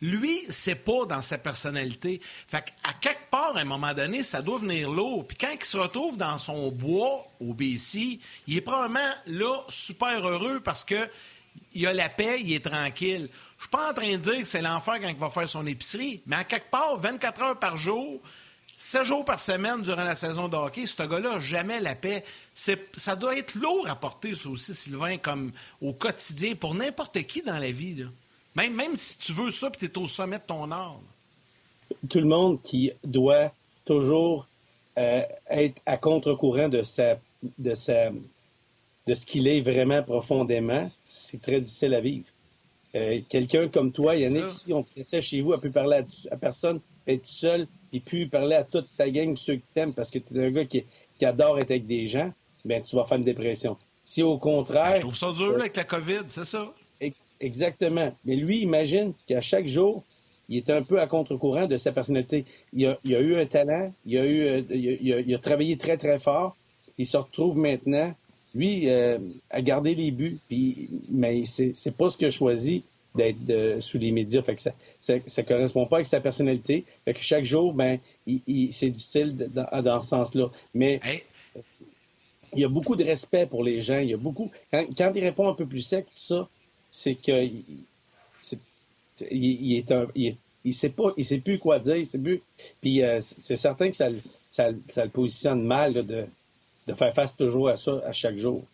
Lui, c'est pas dans sa personnalité. Fait à quelque part, à un moment donné, ça doit venir lourd. Puis quand il se retrouve dans son bois au BC, il est probablement là super heureux parce que il a la paix, il est tranquille. Je suis pas en train de dire que c'est l'enfer quand il va faire son épicerie, mais à quelque part, 24 heures par jour, 7 jours par semaine durant la saison de hockey, ce gars-là jamais la paix. Ça doit être lourd à porter, ça aussi, Sylvain, comme au quotidien, pour n'importe qui dans la vie. Même, même si tu veux ça et tu es au sommet de ton art. Tout le monde qui doit toujours euh, être à contre-courant de, sa, de, sa, de ce qu'il est vraiment profondément, c'est très difficile à vivre. Euh, quelqu'un comme toi, Yannick, si on te chez vous, a pu parler à, personne, être tout seul, et puis parler à toute ta gang, ceux qui t'aiment, parce que tu es un gars qui, adore être avec des gens, ben tu vas faire une dépression. Si au contraire. Ben, je trouve ça dur avec la COVID, c'est ça. Exactement. Mais lui, imagine qu'à chaque jour, il est un peu à contre-courant de sa personnalité. Il a, a, eu un talent, il a, eu, euh, il a, travaillé très, très fort. Il se retrouve maintenant lui, euh, a gardé les buts, puis, mais c'est pas ce qu'il a choisi d'être sous les médias. Fait que ça, ça, correspond pas avec sa personnalité. Fait que chaque jour, ben, c'est difficile dans, ce sens-là. Mais il y a beaucoup de respect pour les gens. Il y a beaucoup. Quand, il répond un peu plus sec, tout ça, c'est que il, est un, il, sait pas, il sait plus quoi dire, il sait plus. Puis euh, c'est certain que ça, ça, le positionne mal de, de faire face toujours à ça à chaque jour.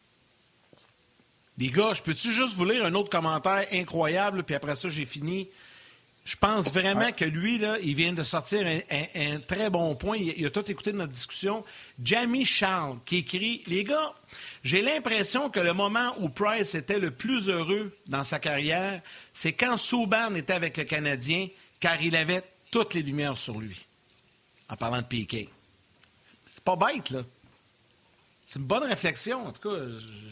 Les gars, peux-tu juste vous lire un autre commentaire incroyable, puis après ça, j'ai fini. Je pense vraiment que lui, là, il vient de sortir un, très bon point. Il, a tout écouté de notre discussion. Jamie Charles, qui écrit Les gars, j'ai l'impression que le moment où Price était le plus heureux dans sa carrière, c'est quand Souban était avec le Canadien, car il avait toutes les lumières sur lui. En parlant de Piquet. C'est pas bête, là. C'est une bonne réflexion, en tout cas.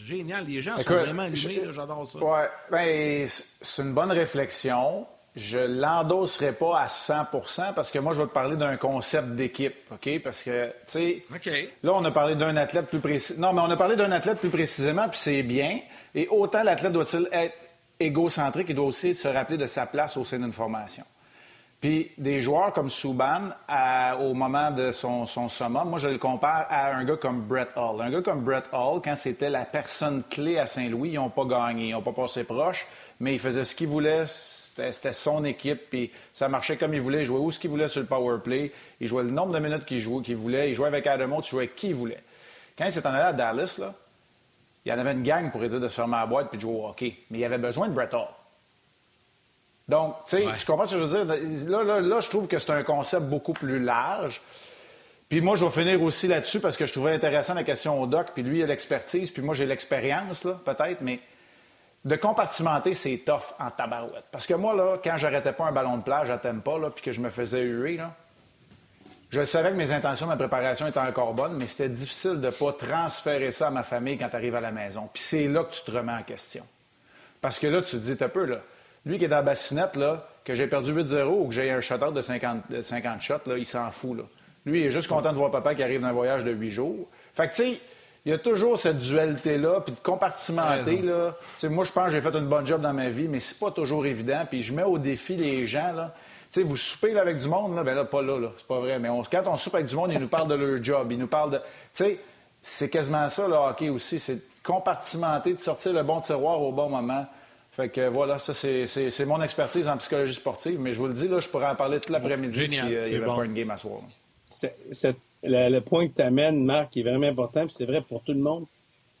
Génial. Les gens sont vraiment allumés, j'adore ça. Oui, bien, c'est une bonne réflexion. Je l'endosserai pas à 100% parce que moi, je vais te parler d'un concept d'équipe, OK? Parce que, tu sais, là, on a parlé d'un athlète plus précis. Non, mais on a parlé d'un athlète plus précisément, puis c'est bien. Et autant l'athlète doit-il être égocentrique, il doit aussi se rappeler de sa place au sein d'une formation. Puis des joueurs comme Subban, au moment de son, son, summum, moi je le compare à un gars comme Brett Hall. Un gars comme Brett Hall, quand c'était la personne clé à Saint-Louis, ils n'ont pas gagné, ils n'ont pas passé proche, mais il faisait ce qu'il voulait, c'était son équipe, puis ça marchait comme il voulait, il jouait où ce qu'il voulait sur le power play, il jouait le nombre de minutes qu'il jouait, qu'il voulait, il jouait avec Adamo, il jouait qui il voulait. Quand il s'est en allé à Dallas, là, il y en avait une gang pour dire de se fermer la boîte puis de jouer au hockey, mais il avait besoin de Brett Hall. Donc, tu sais, tu comprends ce que je veux dire? Là, là, je trouve que c'est un concept beaucoup plus large. Puis moi, je vais finir aussi là-dessus parce que je trouvais intéressant la question au doc. Puis lui, il a l'expertise, puis moi, j'ai l'expérience, là, peut-être, mais de compartimenter, c'est tough en tabarouette. Parce que moi, là, quand j'arrêtais pas un ballon de plage à pas, là, puis que je me faisais huer, là, je savais que mes intentions, ma préparation étaient encore bonnes, mais c'était difficile de ne pas transférer ça à ma famille quand tu arrives à la maison. Puis c'est là que tu te remets en question. Parce que là, tu te dis, un peu, là, lui qui est dans la bassinette, là, que j'ai perdu 8-0 ou que j'ai un shutter de 50, 50 shots, là, il s'en fout. Là. Lui, il est juste content de voir papa qui arrive d'un voyage de 8 jours. Fait que, tu sais, il y a toujours cette dualité-là, puis de compartimenter. Là. moi, je pense que j'ai fait une bonne job dans ma vie, mais c'est pas toujours évident. Puis je mets au défi les gens. Là. sais, vous soupez avec du monde, là, ben là, pas là, là. c'est pas vrai. Mais on, quand on soupe avec du monde, ils nous parlent de leur job, ils nous parlent de. Tu sais, c'est quasiment ça, le hockey aussi. C'est de compartimenter, de sortir le bon tiroir au bon moment. Fait que voilà, ça c'est mon expertise en psychologie sportive, mais je vous le dis, là, je pourrais en parler toute l'après-midi s'il n'y avait pas une game à soir. Le, point que tu amènes, Marc, est vraiment important, puis c'est vrai pour tout le monde.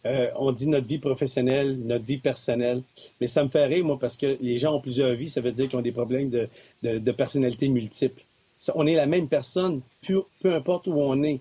Euh, on dit notre vie professionnelle, notre vie personnelle, mais ça me fait rire, moi, parce que les gens ont plusieurs vies, ça veut dire qu'ils ont des problèmes de, de, personnalité multiples. on est la même personne, peu, peu importe où on est.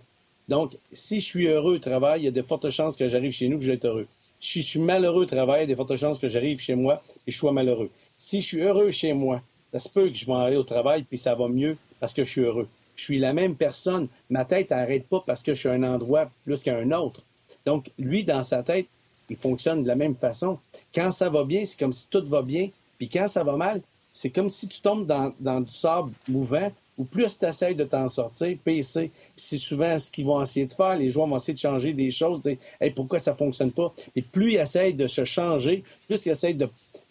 Donc, si je suis heureux au travail, il y a de fortes chances que j'arrive chez nous que je vais heureux. Si je suis malheureux au travail, il y a des fortes chances que j'arrive chez moi et je sois malheureux. Si je suis heureux chez moi, ça se peut que je vais aller au travail puis ça va mieux parce que je suis heureux. Je suis la même personne. Ma tête n'arrête pas parce que je suis à un endroit plus qu'à un autre. Donc, lui, dans sa tête, il fonctionne de la même façon. Quand ça va bien, c'est comme si tout va bien. Puis quand ça va mal, c'est comme si tu tombes dans, du sable mouvant, ou plus tu essaies de t'en sortir, PC, c'est souvent ce qu'ils vont essayer de faire. Les joueurs vont essayer de changer des choses, dire pourquoi ça ne fonctionne pas? Et plus ils essayent de se changer, plus ils essayent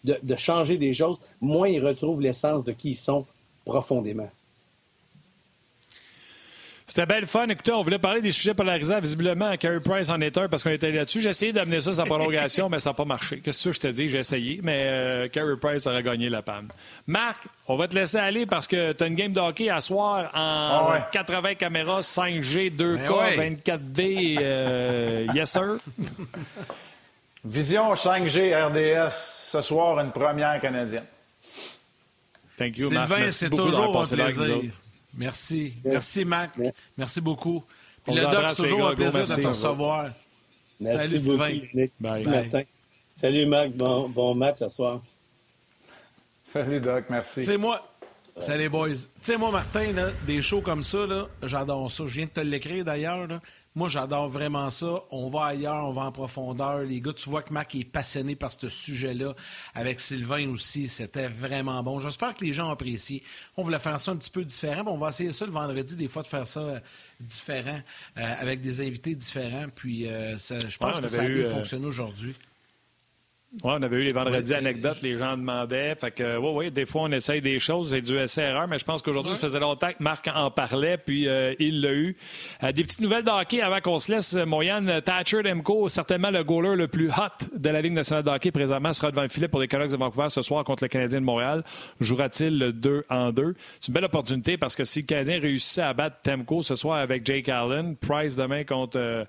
de changer des choses, moins ils retrouvent l'essence de qui ils sont profondément. C'était belle fun. Écoutez, on voulait parler des sujets polarisants. Visiblement, Carey Price en est un parce qu'on était là-dessus. J'ai essayé d'amener ça sans prolongation, mais ça n'a pas marché. Qu'est-ce que je te dis? J'ai essayé, mais euh, Carey Price aurait gagné la PAM. Marc, on va te laisser aller parce que tu as une game de hockey à soir en 80 ah caméras, 5G, 2K, 24D. Euh, yes, sir. Vision 5G RDS, ce soir, une première canadienne. Thank you, Sylvain, c'est toujours un plaisir. Merci. Merci, Mac. Merci beaucoup. le Doc, c'est toujours un plaisir de te recevoir. Salut, Sylvain. Bye. Salut, Mac. Bon, bon match ce soir. Salut, Doc. Merci. C'est moi. Salut, boys. Tu sais, moi, Martin, des shows comme ça, j'adore ça. Je viens de te l'écrire d'ailleurs. Moi, j'adore vraiment ça. On va ailleurs, on va en profondeur. Les gars, tu vois que Mac est passionné par ce sujet-là. Avec Sylvain aussi, c'était vraiment bon. J'espère que les gens apprécient. On voulait faire ça un petit peu différent. On va essayer ça le vendredi, des fois, de faire ça euh, différent, euh, avec des invités différents. Puis, euh, je pense que ça a bien fonctionné aujourd'hui. Oui, on avait eu les vendredis anecdotes, les gens demandaient. Fait que, oui, oui, des fois, on essaye des choses, c'est du SRR, mais je pense qu'aujourd'hui, ça faisait longtemps que Marc en parlait, puis euh, il l'a eu. Euh, des petites nouvelles d'hockey avant qu'on se laisse. Moyane Thatcher Demko, certainement le goaler le plus hot de la Ligue nationale de hockey présentement, sera devant le filet pour les Canucks de Vancouver ce soir contre le Canadien de Montréal. Jouera-t-il le 2 en 2? C'est une belle opportunité parce que si le Canadien réussissait à battre Temco ce soir avec Jake Allen, Price demain contre. Euh,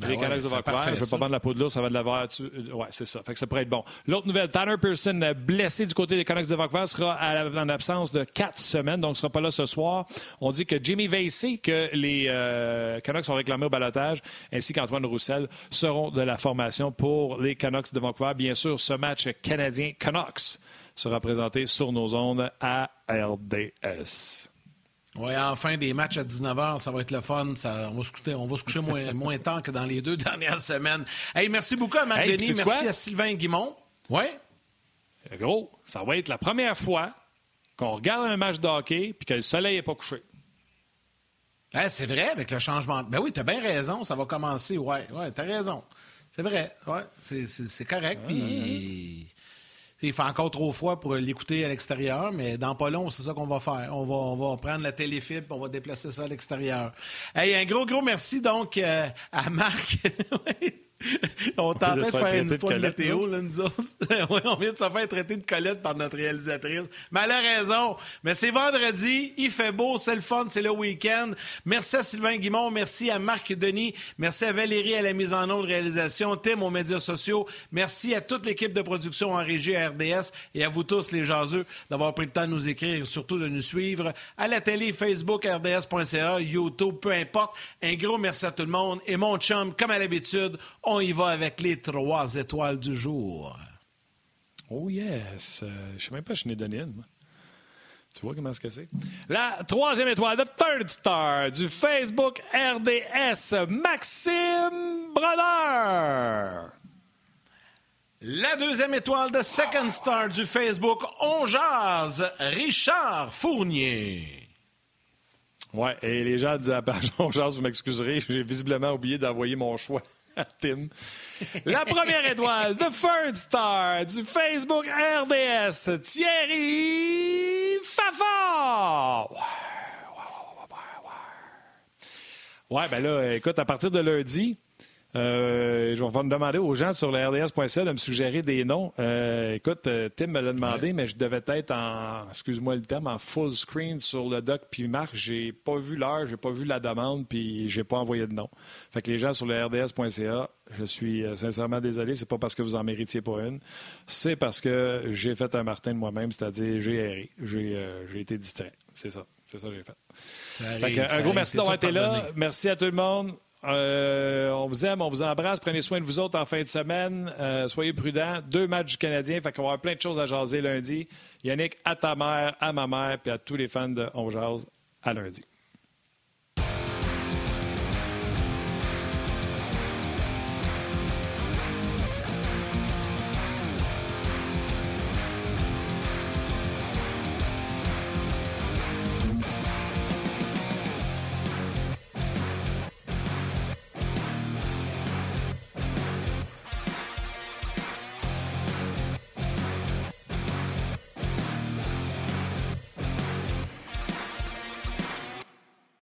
ben les Canucks de Vancouver, je ne veux pas vendre la peau de l'ours, ça va de l'avoir. Tu... Ouais, c'est ça. Fait que ça pourrait être bon. L'autre nouvelle, Tanner Pearson, euh, blessé du côté des Canucks de Vancouver, sera en absence de quatre semaines, donc ne sera pas là ce soir. On dit que Jimmy Vasey, que les euh, Canucks sont réclamés au balotage, ainsi qu'Antoine Roussel, seront de la formation pour les Canucks de Vancouver. Bien sûr, ce match canadien Canucks sera présenté sur nos ondes à RDS. Oui, enfin, des matchs à 19h, ça va être le fun. Ça, on, va se coucher, on va se coucher moins, moins tard que dans les deux dernières semaines. Hey, merci beaucoup à Marc Denis. Merci à Sylvain Guimont. Oui. Gros, ça va être la première fois qu'on regarde un match de hockey puis que le soleil n'est pas couché. c'est vrai, avec le changement. Ben oui, tu as bien raison, ça va commencer. Oui, ouais, tu as raison. C'est vrai. Ouais, c'est correct. Puis il fait encore trop froid pour l'écouter à l'extérieur, mais dans pas long, c'est ça qu'on va faire. On va, on va prendre la téléfibre, on va déplacer ça à l'extérieur. Hey, un gros, gros merci donc euh, à Marc. on tentait de faire une histoire de, météo, là, nous autres. oui, on vient de se faire traiter de Colette par notre réalisatrice. Mais elle a raison. Mais c'est vendredi, il fait beau, c'est le fun, c'est le week-end. Merci à Sylvain Guimont, merci à Marc Denis, merci à Valérie à la mise en onde de réalisation, Tim aux médias sociaux. Merci à toute l'équipe de production en régie à RDS et à vous tous, les jaseux, d'avoir pris le temps de nous écrire et surtout de nous suivre à la télé, Facebook, RDS.ca, YouTube, peu importe. Un gros merci à tout le monde. Et mon chum, comme à l'habitude, on y va avec les trois étoiles du jour. Oh yes. Euh, je ne sais même pas si je n'ai donné une. Tu vois comment c'est c'est? La troisième étoile, the third star du Facebook RDS, Maxime Brodeur. La deuxième étoile de Second Star du Facebook On Jazz, Richard Fournier. Ouais, et les gens de la page On Jazz, vous m'excuserez, j'ai visiblement oublié d'envoyer mon choix La première étoile, The First Star du Facebook RDS, Thierry Fafard. Ouais, ben là, écoute, à partir de lundi, euh, je vais demander aux gens sur le RDS.ca de me suggérer des noms. Euh, écoute, euh, Tim me l'a demandé, mais je devais être en, excuse-moi le terme, en full screen sur le doc puis Marc. J'ai pas vu l'heure, j'ai pas vu la demande, puis j'ai pas envoyé de nom. Fait que les gens sur le RDS.ca, je suis sincèrement désolé. C'est pas parce que vous en méritiez pas une. C'est parce que j'ai fait un Martin de moi-même, c'est-à-dire j'ai erré. J'ai été distrait. C'est ça. C'est ça que j'ai fait. un gros merci d'avoir été là. Merci à tout le monde. Euh, on vous aime, on vous embrasse. Prenez soin de vous autres en fin de semaine. Euh, soyez prudents. Deux matchs du Canadien. Fait qu'on va avoir plein de choses à jaser lundi. Yannick, à ta mère, à ma mère, puis à tous les fans de On Jase, à lundi.